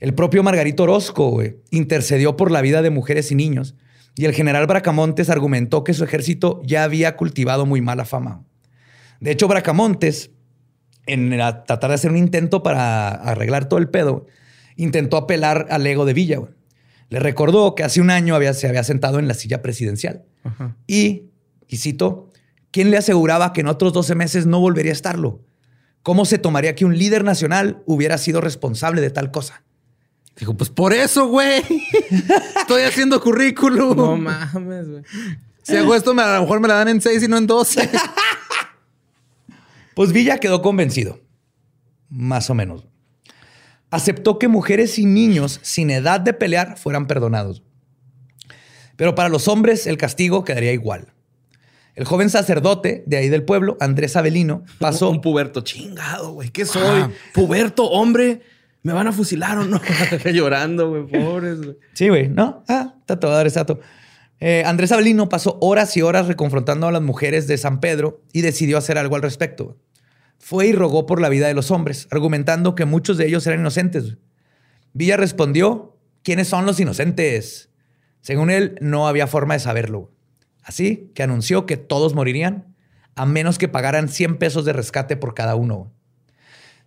El propio Margarito Orozco intercedió por la vida de mujeres y niños, y el general Bracamontes argumentó que su ejército ya había cultivado muy mala fama. De hecho, Bracamontes, en tratar de hacer un intento para arreglar todo el pedo, intentó apelar al ego de Villa. Le recordó que hace un año había, se había sentado en la silla presidencial. Y, y cito, ¿quién le aseguraba que en otros 12 meses no volvería a estarlo? ¿Cómo se tomaría que un líder nacional hubiera sido responsable de tal cosa? Dijo, pues por eso, güey. Estoy haciendo currículum. No mames, güey. Si hago esto, a lo mejor me la dan en seis y no en 12. pues Villa quedó convencido. Más o menos aceptó que mujeres y niños sin edad de pelear fueran perdonados. Pero para los hombres el castigo quedaría igual. El joven sacerdote de ahí del pueblo, Andrés Avelino, pasó... Un puberto chingado, güey. ¿Qué soy? ¿Puberto, hombre? ¿Me van a fusilar o no? Llorando, güey. Pobres, güey. Sí, güey. ¿No? Ah, está todo, exacto. Eh, Andrés Avelino pasó horas y horas reconfrontando a las mujeres de San Pedro y decidió hacer algo al respecto fue y rogó por la vida de los hombres, argumentando que muchos de ellos eran inocentes. Villa respondió, ¿quiénes son los inocentes? Según él, no había forma de saberlo. Así que anunció que todos morirían, a menos que pagaran 100 pesos de rescate por cada uno.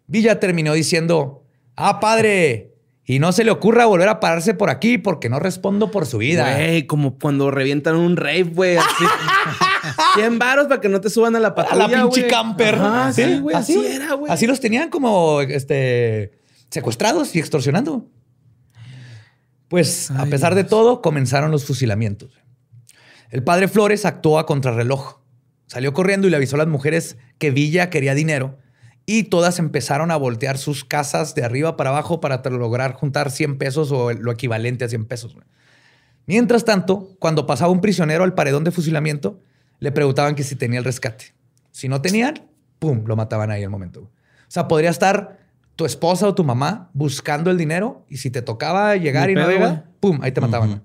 Villa terminó diciendo, ah, padre, y no se le ocurra volver a pararse por aquí porque no respondo por su vida. Güey, como cuando revientan un rave, güey. Así. 100 varos para que no te suban a la patrulla, A la pinche camper. sí, güey. Así, era, güey. Así los tenían como este, secuestrados y extorsionando. Pues, a pesar de todo, comenzaron los fusilamientos. El padre Flores actuó a contrarreloj. Salió corriendo y le avisó a las mujeres que Villa quería dinero y todas empezaron a voltear sus casas de arriba para abajo para lograr juntar 100 pesos o lo equivalente a 100 pesos. Mientras tanto, cuando pasaba un prisionero al paredón de fusilamiento, le preguntaban que si tenía el rescate. Si no tenían, ¡pum!, lo mataban ahí al momento. O sea, podría estar tu esposa o tu mamá buscando el dinero y si te tocaba llegar y no llega, ¡pum!, ahí te mataban.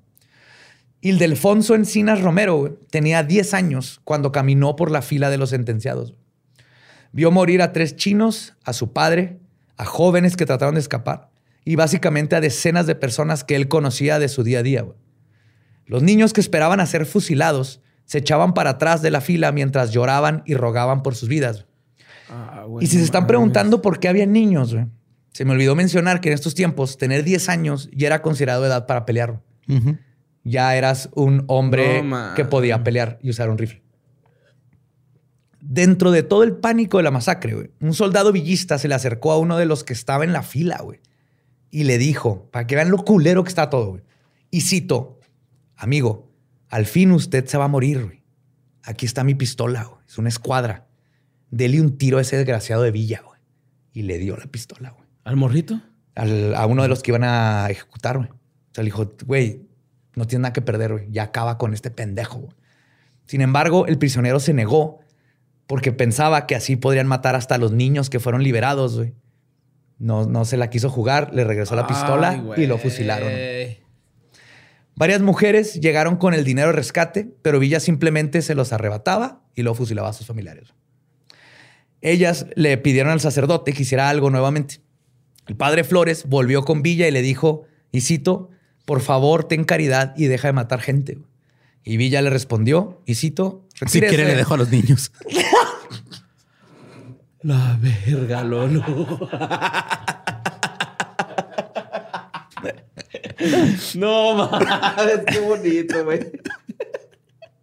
Ildefonso Encinas Romero tenía 10 años cuando caminó por la fila de los sentenciados. Vio morir a tres chinos, a su padre, a jóvenes que trataron de escapar y básicamente a decenas de personas que él conocía de su día a día. Los niños que esperaban a ser fusilados se echaban para atrás de la fila mientras lloraban y rogaban por sus vidas. Ah, y si se están preguntando por qué había niños, se me olvidó mencionar que en estos tiempos tener 10 años ya era considerado edad para pelear. Ya eras un hombre que podía pelear y usar un rifle dentro de todo el pánico de la masacre, un soldado villista se le acercó a uno de los que estaba en la fila, güey, y le dijo, para que vean lo culero que está todo, güey. Y cito, amigo, al fin usted se va a morir, güey. Aquí está mi pistola, güey. Es una escuadra. Dele un tiro a ese desgraciado de Villa, güey. Y le dio la pistola, güey. ¿Al morrito? a uno de los que iban a ejecutar, güey. O sea, le dijo, güey, no tiene nada que perder, güey. Ya acaba con este pendejo, güey. Sin embargo, el prisionero se negó porque pensaba que así podrían matar hasta a los niños que fueron liberados, güey. No, no se la quiso jugar, le regresó la pistola y lo fusilaron. Varias mujeres llegaron con el dinero de rescate, pero Villa simplemente se los arrebataba y lo fusilaba a sus familiares. Ellas le pidieron al sacerdote que hiciera algo nuevamente. El padre Flores volvió con Villa y le dijo, y cito, por favor, ten caridad y deja de matar gente. Y Villa le respondió, y cito, si quiere le dejo a los niños. La verga, Lolo. no mames, qué bonito, güey.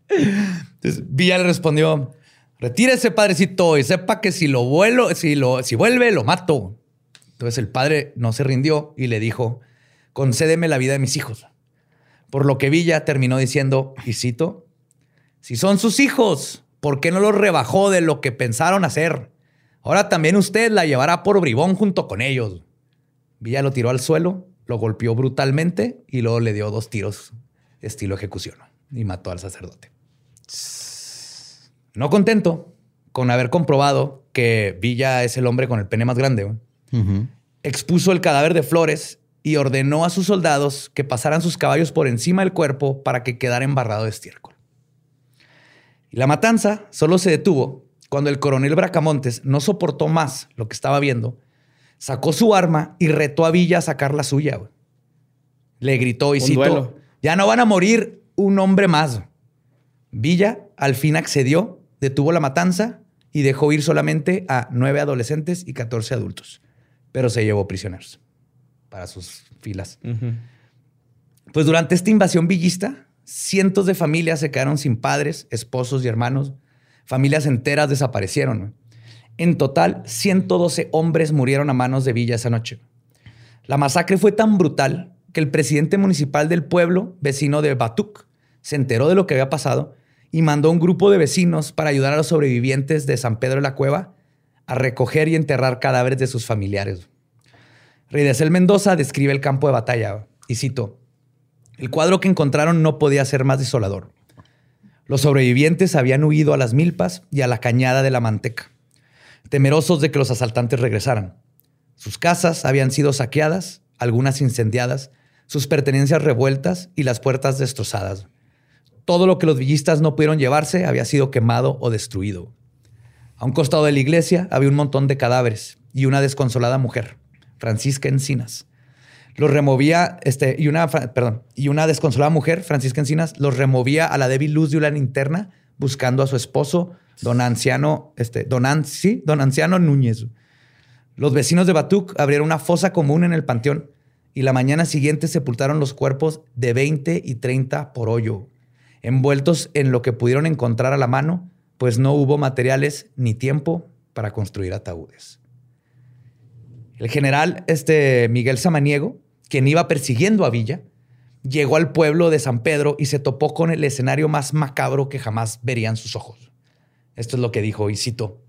Entonces Villa le respondió: Retírese, padrecito, y sepa que si lo vuelo, si lo, si vuelve, lo mato. Entonces el padre no se rindió y le dijo: Concédeme la vida de mis hijos. Por lo que Villa terminó diciendo, y cito, si son sus hijos, ¿por qué no los rebajó de lo que pensaron hacer? Ahora también usted la llevará por bribón junto con ellos. Villa lo tiró al suelo, lo golpeó brutalmente y luego le dio dos tiros estilo ejecución y mató al sacerdote. No contento con haber comprobado que Villa es el hombre con el pene más grande, expuso el cadáver de Flores y ordenó a sus soldados que pasaran sus caballos por encima del cuerpo para que quedara embarrado de estiércol. Y la matanza solo se detuvo cuando el coronel Bracamontes no soportó más lo que estaba viendo, sacó su arma y retó a Villa a sacar la suya. Le gritó y citó, ya no van a morir un hombre más. Villa al fin accedió, detuvo la matanza y dejó ir solamente a nueve adolescentes y catorce adultos, pero se llevó prisioneros para sus filas. Pues durante esta invasión villista, cientos de familias se quedaron sin padres, esposos y hermanos. Familias enteras desaparecieron. En total, 112 hombres murieron a manos de Villa esa noche. La masacre fue tan brutal que el presidente municipal del pueblo, vecino de Batuk, se enteró de lo que había pasado y mandó un grupo de vecinos para ayudar a los sobrevivientes de San Pedro de la Cueva a recoger y enterrar cadáveres de sus familiares. Ridesel Mendoza describe el campo de batalla y cito, el cuadro que encontraron no podía ser más desolador. Los sobrevivientes habían huido a las milpas y a la cañada de la manteca, temerosos de que los asaltantes regresaran. Sus casas habían sido saqueadas, algunas incendiadas, sus pertenencias revueltas y las puertas destrozadas. Todo lo que los villistas no pudieron llevarse había sido quemado o destruido. A un costado de la iglesia había un montón de cadáveres y una desconsolada mujer. Francisca Encinas. Los removía, este, y una, perdón, y una desconsolada mujer, Francisca Encinas, los removía a la débil luz de una linterna buscando a su esposo, don Anciano, este, don, don Anciano Núñez. Los vecinos de Batuc abrieron una fosa común en el panteón y la mañana siguiente sepultaron los cuerpos de 20 y 30 por hoyo, envueltos en lo que pudieron encontrar a la mano, pues no hubo materiales ni tiempo para construir ataúdes. El general este, Miguel Samaniego, quien iba persiguiendo a Villa, llegó al pueblo de San Pedro y se topó con el escenario más macabro que jamás verían sus ojos. Esto es lo que dijo, y cito.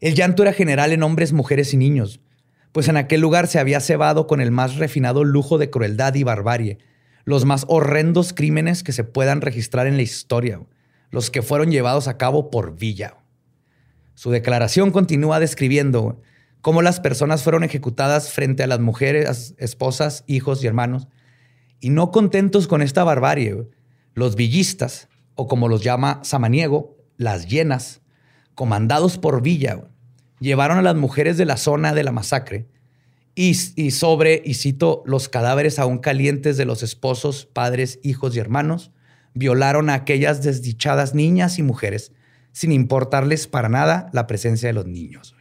El llanto era general en hombres, mujeres y niños, pues en aquel lugar se había cebado con el más refinado lujo de crueldad y barbarie, los más horrendos crímenes que se puedan registrar en la historia, los que fueron llevados a cabo por Villa. Su declaración continúa describiendo cómo las personas fueron ejecutadas frente a las mujeres, esposas, hijos y hermanos, y no contentos con esta barbarie, los villistas, o como los llama Samaniego, las llenas, comandados por Villa, llevaron a las mujeres de la zona de la masacre y, y, sobre, y cito, los cadáveres aún calientes de los esposos, padres, hijos y hermanos, violaron a aquellas desdichadas niñas y mujeres sin importarles para nada la presencia de los niños.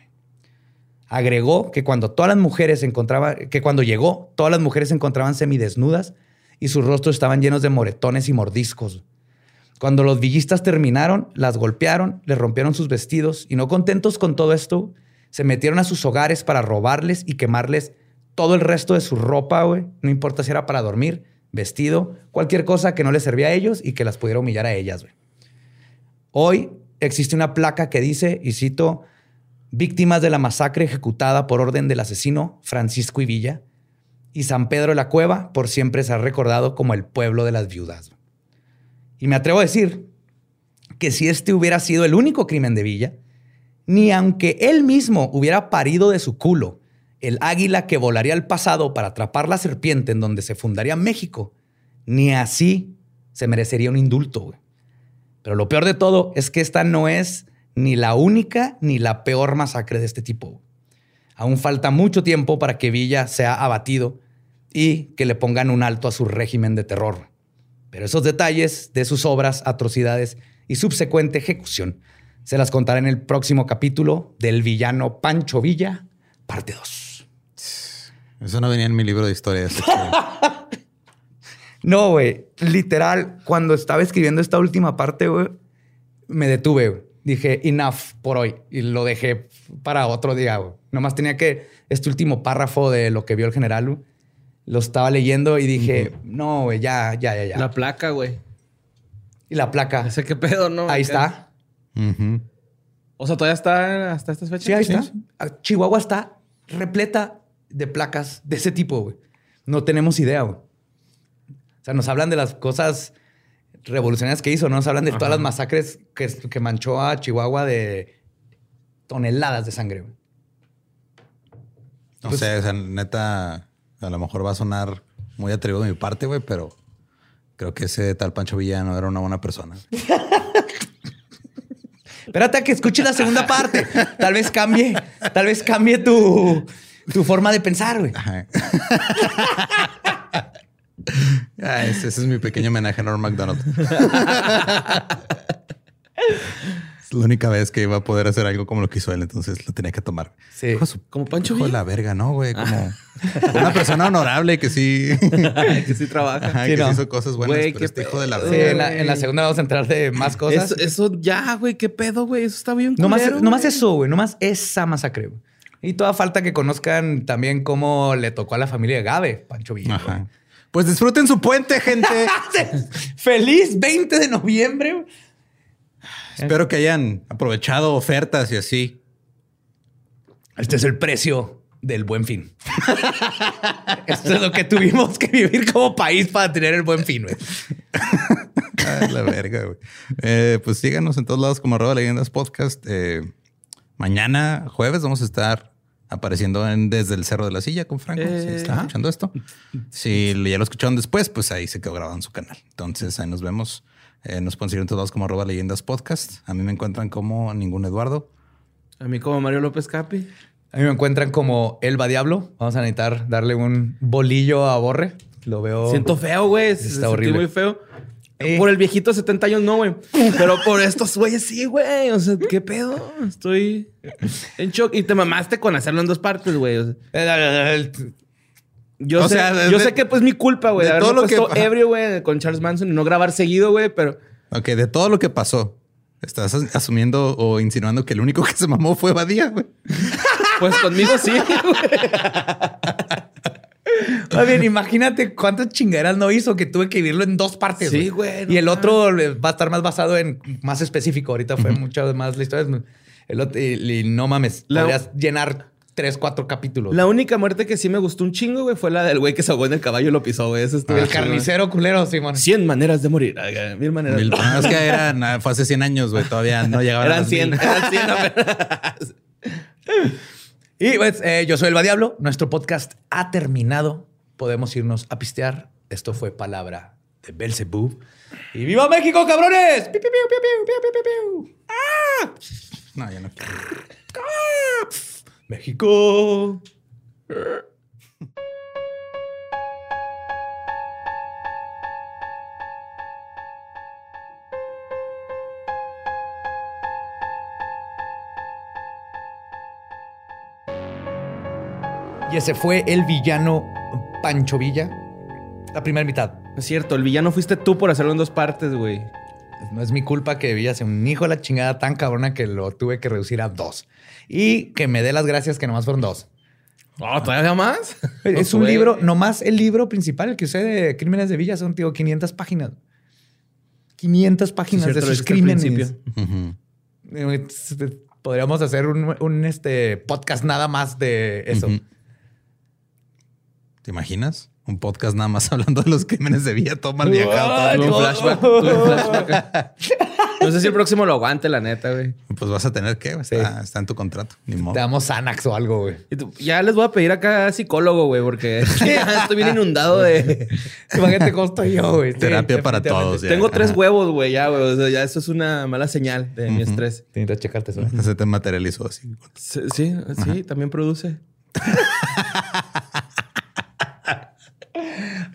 Agregó que cuando todas las mujeres encontraban, que cuando llegó, todas las mujeres se encontraban semidesnudas y sus rostros estaban llenos de moretones y mordiscos. Cuando los villistas terminaron, las golpearon, les rompieron sus vestidos y no contentos con todo esto, se metieron a sus hogares para robarles y quemarles todo el resto de su ropa, güey. No importa si era para dormir, vestido, cualquier cosa que no les servía a ellos y que las pudiera humillar a ellas, güey. Hoy existe una placa que dice, y cito, víctimas de la masacre ejecutada por orden del asesino Francisco Villa, y San Pedro de la Cueva por siempre se ha recordado como el pueblo de las viudas. Y me atrevo a decir que si este hubiera sido el único crimen de Villa, ni aunque él mismo hubiera parido de su culo el águila que volaría al pasado para atrapar la serpiente en donde se fundaría México, ni así se merecería un indulto. Pero lo peor de todo es que esta no es ni la única ni la peor masacre de este tipo. Aún falta mucho tiempo para que Villa sea abatido y que le pongan un alto a su régimen de terror. Pero esos detalles de sus obras, atrocidades y subsecuente ejecución se las contaré en el próximo capítulo del villano Pancho Villa, parte 2. Eso no venía en mi libro de historias. no, güey. Literal, cuando estaba escribiendo esta última parte, güey, me detuve. Dije, enough por hoy. Y lo dejé para otro día, güey. Nomás tenía que, este último párrafo de lo que vio el general, güey, lo estaba leyendo y dije, no, güey, ya, ya, ya, ya. La placa, güey. Y la placa. Ese qué pedo, ¿no? Ahí está. O sea, todavía está hasta estas fechas. Sí, ahí está. Chihuahua está repleta de placas de ese tipo, güey. No tenemos idea, güey. O sea, nos hablan de las cosas revolucionarias que hizo, ¿no? Nos hablan de todas las masacres que, que, manchó a Chihuahua de toneladas de sangre, güey. No pues sé, o sea, neta, a lo mejor va a sonar muy atrevido de mi parte, güey, pero creo que ese tal Pancho Villano era una buena persona. Espérate a que escuche la segunda parte. Tal vez cambie, tal vez cambie tu, tu forma de pensar, güey. Ah, ese, ese, es mi pequeño homenaje a Norm MacDonald. Es la única vez que iba a poder hacer algo como lo que hizo él, entonces lo tenía que tomar. Sí. como Pancho Villa. la verga, ¿no, güey? Como una persona honorable que sí... que sí trabaja. que hizo cosas buenas, pero este hijo de la Sí, en la, en la, segunda vamos a entrar de más cosas. Eso, ya, güey, qué pedo, güey. Eso está bien No más, no más eso, güey. No más esa masacre, güey. Y toda falta que conozcan también cómo le tocó a la familia de Gabe, Pancho Villa. Ajá. Pues disfruten su puente, gente. ¡Feliz 20 de noviembre! Espero que hayan aprovechado ofertas y así. Este es el precio del buen fin. Esto es lo que tuvimos que vivir como país para tener el buen fin, güey. la verga, güey. Eh, pues síganos en todos lados como arroba leyendas podcast. Eh, mañana, jueves, vamos a estar apareciendo en Desde el Cerro de la Silla con Franco. si están eh, escuchando esto. Si ya lo escucharon después, pues ahí se quedó grabado en su canal. Entonces ahí nos vemos. Eh, nos pueden seguir en todos como arroba leyendas podcast. A mí me encuentran como ningún Eduardo. A mí como Mario López Capi. A mí me encuentran como Elba Diablo. Vamos a necesitar darle un bolillo a Borre. Lo veo. Siento feo, güey. Está horrible. muy feo. Eh. Por el viejito de 70 años no, güey. Pero por estos güeyes sí, güey. O sea, ¿qué pedo? Estoy en shock. Y te mamaste con hacerlo en dos partes, güey. Yo, sé, yo sé que pues mi culpa, güey, de, haber todo lo que ebrio, güey, con Charles Manson y no grabar seguido, güey, pero... Ok, de todo lo que pasó, estás asumiendo o insinuando que el único que se mamó fue Badía, güey. Pues conmigo sí, güey. bien, imagínate cuántas chingaderas no hizo que tuve que vivirlo en dos partes. Sí, güey. y el otro va a estar más basado en más específico. Ahorita fue mucho más la historia. y, no mames, podrías llenar tres, cuatro capítulos. La única muerte que sí me gustó un chingo, güey, fue la del güey que se ahogó en el caballo y lo pisó, güey. el carnicero culero, Simón. Cien maneras de morir. Mil maneras. Mil, es que eran, fue hace 100 años, güey. Todavía no llegaba eran a 100, eran 100 Y pues, eh, yo soy el Diablo. Nuestro podcast ha terminado. Podemos irnos a pistear. Esto fue Palabra de Belzebub. ¡Y viva México, cabrones! ¡Piu, piu, piu, ¡Ah! No, ya no quiero. México. Y ese fue el villano Pancho Villa. La primera mitad. Es cierto, el villano fuiste tú por hacerlo en dos partes, güey. No es mi culpa que Villa sea un hijo de la chingada tan cabrona que lo tuve que reducir a dos. Y que me dé las gracias que nomás fueron dos. Oh, ¿todavía más? Es un libro, nomás el libro principal, el que usé de Crímenes de Villa, son, tío, 500 páginas. 500 páginas de sus crímenes. Podríamos hacer un, este, podcast nada más de eso. ¿Te imaginas? Un podcast nada más hablando de los crímenes de Villa, toma el viajado. No sé si el próximo lo aguante, la neta, güey. Pues vas a tener que, está, está, en tu contrato. Ni modo. Te damos Xanax o algo, güey. Ya les voy a pedir acá psicólogo, güey, porque estoy bien inundado de. Imagínate cómo estoy yo, güey. Terapia para todos. Tengo tres huevos, güey, ya, güey. O sea, ya eso es una mala señal de mi estrés. Tienes que checarte eso. Se te materializó así. Sí, sí, también produce.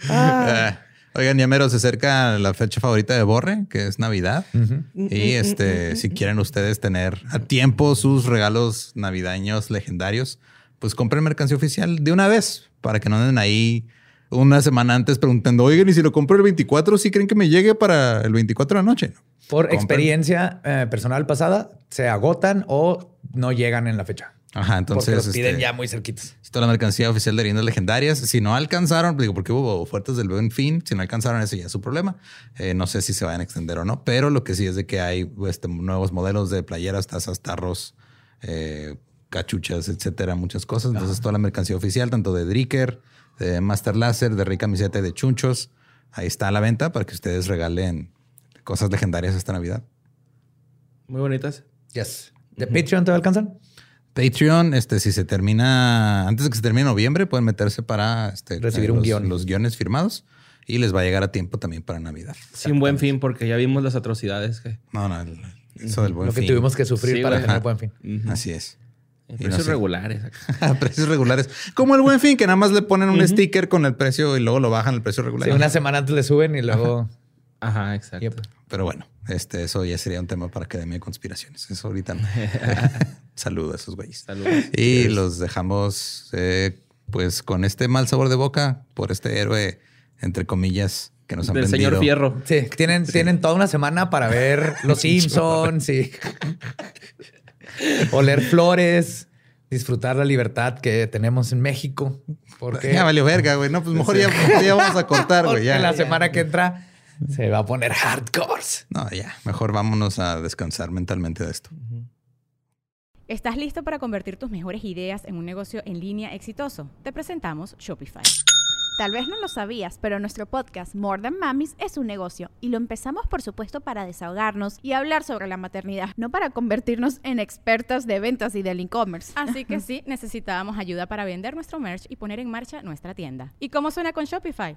Ah. Oigan, Yamero, se acerca la fecha favorita de Borre, que es Navidad. Y este, si quieren ustedes tener a tiempo sus regalos navideños legendarios, pues compren mercancía oficial de una vez para que no anden ahí una semana antes preguntando, oigan, y si lo compro el 24, ¿sí creen que me llegue para el 24 de la noche? Por experiencia eh, personal pasada, se agotan o no llegan en la fecha. Ajá, entonces. Porque los piden este, ya muy cerquitos. Esto es la mercancía oficial de leyendas legendarias. Si no alcanzaron, digo, porque hubo ofertas del buen fin. Si no alcanzaron, ese ya es su problema. Eh, no sé si se van a extender o no, pero lo que sí es de que hay este, nuevos modelos de playeras, tazas, tarros, eh, cachuchas, etcétera, muchas cosas. Entonces, toda la mercancía oficial, tanto de Dricker, de Master Laser, de Rey Camiseta y de Chunchos, ahí está a la venta para que ustedes regalen cosas legendarias esta Navidad. Muy bonitas. Yes. ¿De Patreon te alcanzan? Patreon, este, si se termina, antes de que se termine noviembre, pueden meterse para este, recibir un los, guion. los guiones firmados y les va a llegar a tiempo también para Navidad. Sin buen fin, porque ya vimos las atrocidades que. No, no, eso del buen fin. Lo que tuvimos que sufrir para tener buen fin. Así es. precios regulares. precios regulares. Como el buen fin, que nada más le ponen un sticker con el precio y luego lo bajan el precio regular. una semana antes le suben y luego. Ajá, exacto. Pero bueno, este, eso ya sería un tema para Academia de Conspiraciones. Eso ahorita no. Saludos a esos güeyes. Saludos. Y los dejamos eh, pues con este mal sabor de boca por este héroe, entre comillas, que nos han Del señor Fierro. Sí, tienen, tienen toda una semana para ver Los Simpsons y oler flores disfrutar la libertad que tenemos en México. Porque ya valió verga, güey. No, pues mejor ya, ya vamos a cortar, güey. Ya la semana que entra se va a poner hardcore. No, ya, mejor vámonos a descansar mentalmente de esto. ¿Estás listo para convertir tus mejores ideas en un negocio en línea exitoso? Te presentamos Shopify. Tal vez no lo sabías, pero nuestro podcast More Than Mamis es un negocio y lo empezamos por supuesto para desahogarnos y hablar sobre la maternidad, no para convertirnos en expertas de ventas y del e-commerce. Así que sí, necesitábamos ayuda para vender nuestro merch y poner en marcha nuestra tienda. ¿Y cómo suena con Shopify?